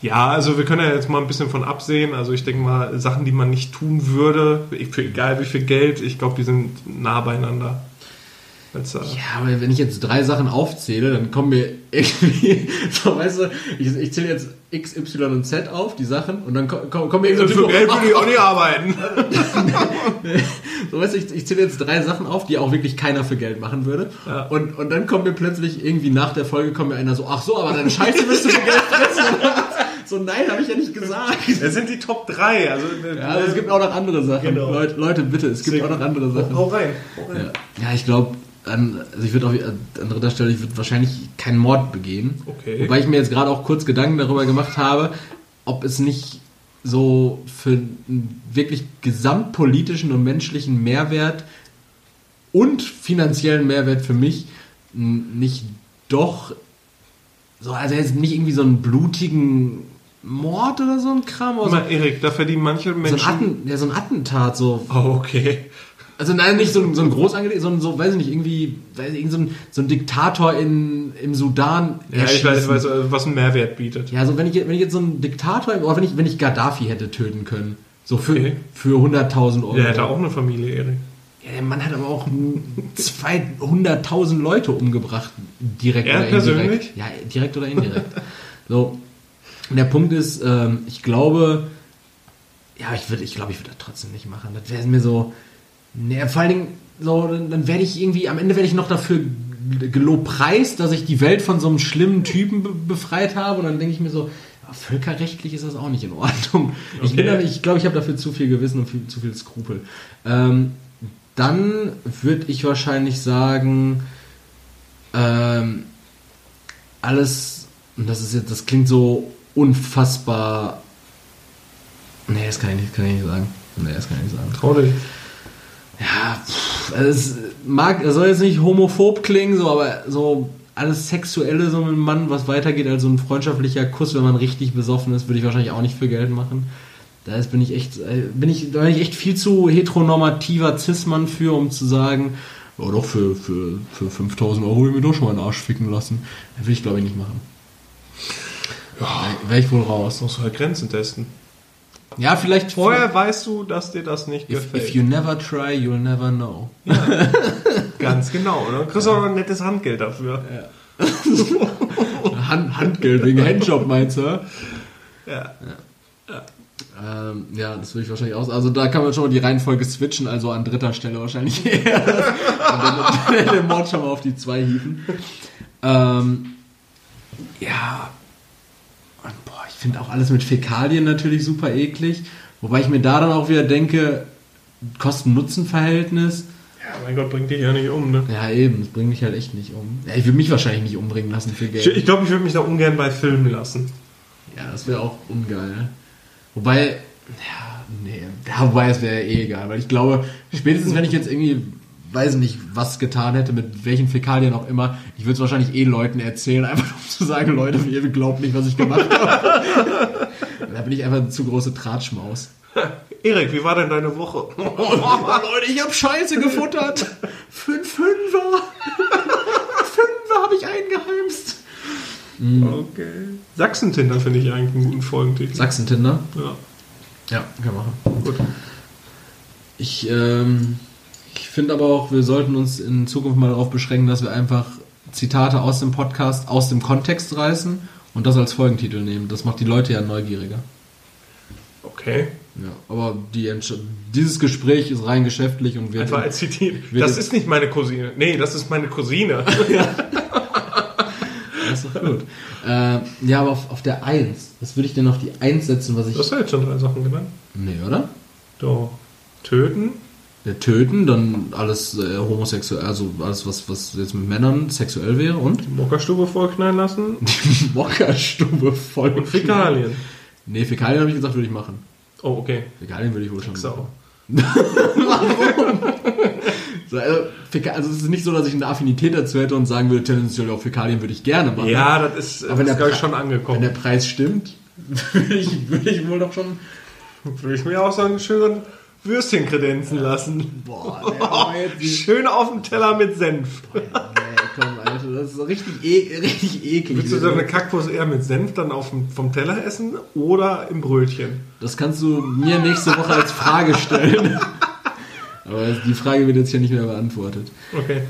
Ja, also wir können ja jetzt mal ein bisschen von absehen. Also ich denke mal, Sachen, die man nicht tun würde, für egal wie viel Geld, ich glaube, die sind nah beieinander. Als, äh, Ja, aber wenn ich jetzt drei Sachen aufzähle, dann kommen mir irgendwie, so weißt du, ich, ich zähle jetzt X, Y und Z auf, die Sachen, und dann ko- ko- kommen mir irgendwie für Geld würde ich auch nicht arbeiten. So weißt du, ich, ich zähle jetzt drei Sachen auf, die auch wirklich keiner für Geld machen würde. Ja. Und, und dann kommt mir plötzlich irgendwie nach der Folge kommt mir einer so, ach so, aber deine Scheiße wirst du für Geld fressen. so, nein, habe ich ja nicht gesagt. Das sind die Top 3. Also, Ja, aber es gibt auch noch andere Sachen. Genau. Leute, Leute, bitte, es gibt auch noch andere Sachen. Hau rein. Hau rein. Ja, ja ich glaube, an, also ich würde auf an dritter Stelle, ich würde wahrscheinlich keinen Mord begehen. Okay. Wobei ich mir jetzt gerade auch kurz Gedanken darüber gemacht habe, ob es nicht so für einen wirklich gesamtpolitischen und menschlichen Mehrwert und finanziellen Mehrwert für mich nicht doch so, also jetzt nicht irgendwie so einen blutigen Mord oder so ein Kram, Guck aber mal, Erik, da verdienen manche so, so, ein Menschen. Atten, ja, so ein Attentat, so oh, okay. Also nein, nicht so, ein- so ein groß angelegt, sondern so, weiß ich nicht, irgendwie, weiß ich, so ein, so ein Diktator in, im Sudan Ja, ich weiß, weiß, was einen Mehrwert bietet. Ja, so wenn ich, wenn ich jetzt so einen Diktator, oder wenn ich, wenn ich Gaddafi hätte töten können, so für, Okay. für 100.000 Euro. Der hätte auch eine Familie, Erik. ja, der Mann hat aber auch 200.000 Leute umgebracht, direkt Er oder indirekt. persönlich? Ja, direkt oder indirekt. so. Und der Punkt ist, ähm, ich glaube, ja, ich würde, ich glaube, ich würde das trotzdem nicht machen. Das wäre mir so, ne, vor allen Dingen, so, dann, dann werde ich irgendwie, am Ende werde ich noch dafür gelobpreist, dass ich die Welt von so einem schlimmen Typen be befreit habe und dann denke ich mir so, ja, völkerrechtlich ist das auch nicht in Ordnung. Ich, Okay. ich glaube, ich habe dafür zu viel Gewissen und viel, zu viel Skrupel. Ähm, dann würde ich wahrscheinlich sagen, ähm, alles, und das ist jetzt, das klingt so unfassbar. Nee, das kann ich nicht, kann ich nicht sagen. Nee, das kann ich nicht sagen. Trau dich. Ja, pff, also es mag, es soll jetzt nicht homophob klingen, so, aber so alles Sexuelle so mit einem Mann, was weitergeht als so ein freundschaftlicher Kuss, wenn man richtig besoffen ist, würde ich wahrscheinlich auch nicht für Geld machen. Da ist, bin ich echt, äh, bin ich, bin ich echt viel zu heteronormativer Cis-Mann für, um zu sagen, ja doch, für, für, für 5000 Euro will ich mir doch schon mal einen Arsch ficken lassen. Das will ich glaube ich nicht machen. Ja. Wäre ich wohl raus. Du halt Grenzen testen. Ja, vielleicht Vorher weißt du, dass dir das nicht If, gefällt. if you never try, you'll never know. Ganz genau. Dann kriegst du auch noch ein nettes Handgeld dafür. Hand, Handgeld wegen Handjob meinst du? Ja. Ähm, ja, das würde ich wahrscheinlich aus. Also da kann man schon mal die Reihenfolge switchen, also an dritter Stelle wahrscheinlich eher. Dann den Mord schon mal auf die zwei hieven. Ähm, ja. Finde auch alles mit Fäkalien natürlich super eklig. Wobei ich mir da dann auch wieder denke, Kosten-Nutzen-Verhältnis. Ja, mein Gott, bringt dich ja nicht um, ne? Ja, eben, das bringt mich halt echt nicht um. Ja, ich würde mich wahrscheinlich nicht umbringen lassen für Geld. Ich, ich glaube, ich würde mich da ungern bei filmen lassen. Ja, das wäre auch ungeil. Wobei, ja, nee, ja, wobei es wäre eh egal, weil ich glaube, spätestens wenn ich jetzt irgendwie, weiß nicht, was getan hätte, mit welchen Fäkalien auch immer, ich würde es wahrscheinlich eh Leuten erzählen, einfach um zu sagen, Leute, ihr glaubt nicht, was ich gemacht habe. da bin ich einfach eine zu große Tratschmaus. Erik, wie war denn deine Woche? Oh, Leute, ich habe Scheiße gefuttert. Fünf Fünfer. Fünfer habe ich eingeheimst. Okay. Sachsen-Tinder finde ich eigentlich einen guten Folgentitel. Sachsen-Tinder? Ja. Ja, kann machen. Gut. Ich, ähm, ich finde aber auch, wir sollten uns in Zukunft mal darauf beschränken, dass wir einfach Zitate aus dem Podcast aus dem Kontext reißen und das als Folgentitel nehmen. Das macht die Leute ja neugieriger. Okay. Ja, aber die dieses Gespräch ist rein geschäftlich und wird. Einfach als. Wird Das ist nicht meine Cousine. Nee, das ist meine Cousine. ist doch gut. äh, ja, aber auf, auf der 1, was würde ich denn auf die 1 setzen, was ich... Du hast ja jetzt schon drei Sachen genannt. Nee, oder? Doch. Töten. Ja, töten, dann alles äh, homosexuell, also alles, was, was jetzt mit Männern sexuell wäre und? Die Mockerstube vollknallen lassen. Die Mockerstube voll. Und Fäkalien. Nee, Fäkalien habe ich gesagt, würde ich machen. Oh, okay. Fäkalien würde ich wohl schon Sau. So, also, Fäka- also es ist nicht so, dass ich eine Affinität dazu hätte und sagen würde, tendenziell auch Fäkalien würde ich gerne machen. Ja, das ist, Aber wenn das ist schon angekommen. Wenn der Preis stimmt, würde ich, würde ich wohl doch schon... Würde ich mir auch einen schönen Würstchen kredenzen lassen. Boah, nee, aber jetzt Schön auf dem Teller mit Senf. nee, komm, Alter, das ist so richtig, e richtig eklig. Willst du so eine Kackwurst eher mit Senf dann auf dem, vom Teller essen oder im Brötchen? Das kannst du mir nächste Woche als Frage stellen. Aber die Frage wird jetzt hier nicht mehr beantwortet. Okay.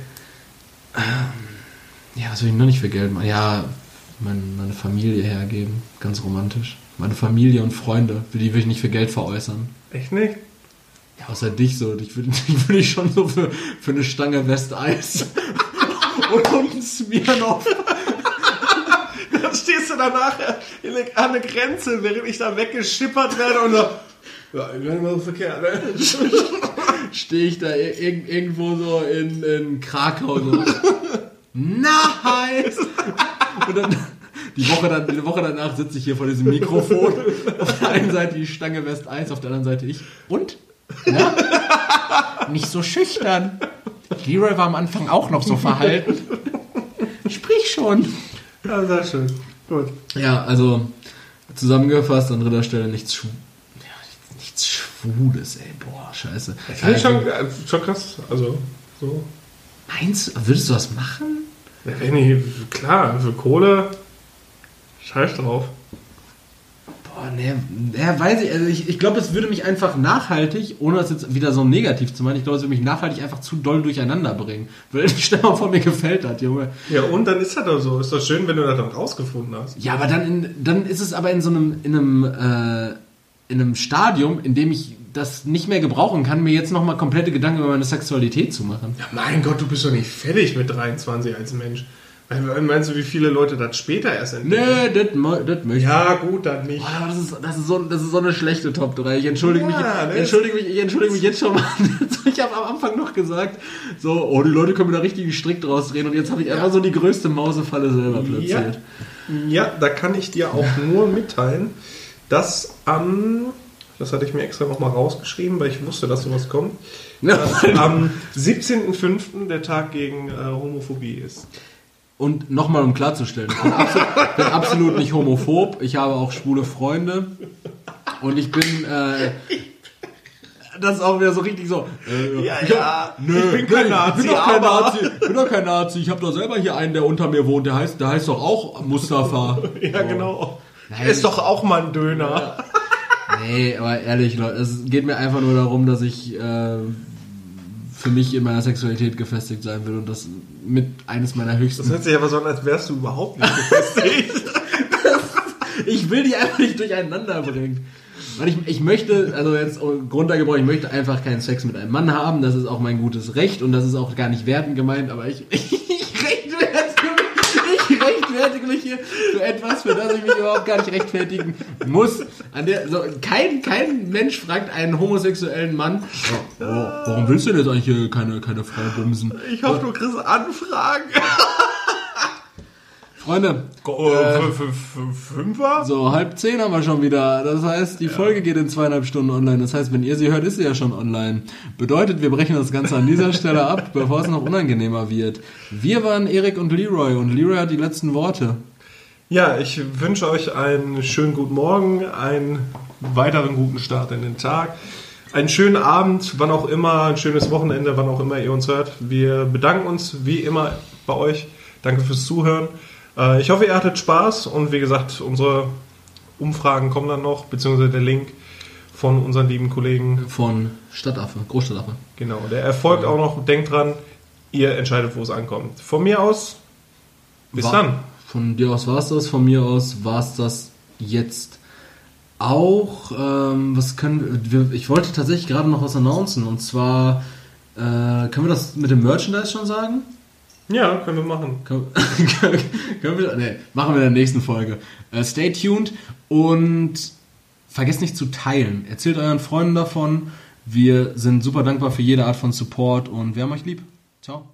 Ja, was will ich noch nicht für Geld machen? Ja, mein, meine Familie hergeben. Ganz romantisch. Meine Familie und Freunde, für die will ich nicht für Geld veräußern. Echt nicht? Ja, außer dich so. Ich würde ich würd dich schon so für, für eine Stange Westeis und, und ein Smirnoff. Dann stehst du danach an der Grenze, während ich da weggeschippert werde und so. Ja, ich bin immer verkehrt, ne? Stehe ich da ir irg- irgendwo so in, in Krakau so. Nice! Und dann die Woche, dann, die Woche danach sitze ich hier vor diesem Mikrofon. Auf der einen Seite die Stange West 1, auf der anderen Seite ich. Und? Ja? Nicht so schüchtern. Leroy war am Anfang auch noch so verhalten. Sprich schon. Ja, sehr schön. Gut. Ja, also zusammengefasst an dritter Stelle nichts, Schw ja, nichts Schwules, ey. Boah, scheiße. Ich finde schon, äh, schon krass. Also, so. Meinst du, würdest du das machen? Ja, wenn ich, klar, für Kohle, scheiß drauf. Boah, ne, ne, weiß ich, also ich, ich glaube, es würde mich einfach nachhaltig, ohne das jetzt wieder so negativ zu meinen, ich glaube, es würde mich nachhaltig einfach zu doll durcheinander bringen. Weil stell mal vor, mir gefällt das, Junge. Ja, und dann ist das doch so. Ist doch schön, wenn du das dann rausgefunden hast. Ja, aber dann, in, dann ist es aber in so einem, in einem, äh, in einem Stadium, in dem ich das nicht mehr gebrauchen kann, mir jetzt nochmal komplette Gedanken über meine Sexualität zu machen. Ja, mein Gott, du bist doch nicht fertig mit 23 als Mensch. Meinst du, wie viele Leute das später erst entdecken? Nee, das möchte ich. Ja, gut, dann nicht. Aber das ist, das, ist so, das ist so eine schlechte Top 3. Ich entschuldige, Ja, mich, entschuldige, mich, ich entschuldige mich jetzt schon mal. Ich habe am Anfang noch gesagt, so, oh, die Leute können mir da richtig Strick draus drehen und jetzt habe ich einfach so die größte Mausefalle selber platziert. Ja, da kann ich dir auch nur mitteilen, dass am, das hatte ich mir extra nochmal rausgeschrieben, weil ich wusste, dass sowas kommt, dass am 17.05. der Tag gegen äh, Homophobie ist. Und nochmal, um klarzustellen, ich bin absolut, bin absolut nicht homophob. Ich habe auch schwule Freunde. Und ich bin, äh, das ist auch wieder so richtig so. Äh, Ja, ich ja, nö, ich bin kein nö, Nazi, Ich bin doch kein Nazi. Ich bin doch kein Nazi. Ich habe doch selber hier einen, der unter mir wohnt. Der heißt, der heißt doch auch Mustafa. Ja, genau. Nein. Ist doch auch mal ein Döner. Nee, aber ehrlich, Leute, es geht mir einfach nur darum, dass ich äh, für mich in meiner Sexualität gefestigt sein will und das mit eines meiner Das höchsten. hört sich aber so an, als wärst du überhaupt nicht befestigt. Ich will die einfach nicht durcheinander bringen. Weil ich, ich möchte, also jetzt runtergebrochen, ich möchte einfach keinen Sex mit einem Mann haben. Das ist auch mein gutes Recht und das ist auch gar nicht wertend gemeint, aber ich, ich, rechtfertige, mich, ich rechtfertige mich hier für etwas, für das ich mich überhaupt gar nicht rechtfertigen muss. An der, so, kein, kein Mensch fragt einen homosexuellen Mann, oh, oh, warum willst du denn jetzt eigentlich keine, keine Frau bumsen? Ich hoffe, du kriegst Anfragen. Freunde, Äh, für, für Fünfer? So, halb zehn haben wir schon wieder. Das heißt, die Folge geht in zweieinhalb Stunden online. Das heißt, wenn ihr sie hört, ist sie ja schon online. Bedeutet, wir brechen das Ganze an dieser Stelle ab, bevor es noch unangenehmer wird. Wir waren Erik und Leroy und Leroy hat die letzten Worte. Ja, ich wünsche euch einen schönen guten Morgen, einen weiteren guten Start in den Tag, einen schönen Abend, wann auch immer, ein schönes Wochenende, wann auch immer ihr uns hört. Wir bedanken uns wie immer bei euch. Danke fürs Zuhören. Äh, Ich hoffe, ihr hattet Spaß und wie gesagt, unsere Umfragen kommen dann noch, beziehungsweise der Link von unseren lieben Kollegen. Von Stadtaffe, Großstadtaffe. Genau, der erfolgt auch noch. Denkt dran, ihr entscheidet, wo es ankommt. Von mir aus, bis War- dann. Von dir aus war es das, von mir aus war es das jetzt auch. Ähm, was können wir, ich wollte tatsächlich gerade noch was announcen und zwar äh, können wir das mit dem Merchandise schon sagen? Ja, können wir machen. Können, können wir, nee, machen wir in der nächsten Folge. Äh, stay tuned und vergesst nicht zu teilen. Erzählt euren Freunden davon. Wir sind super dankbar für jede Art von Support und wir haben euch lieb. Ciao.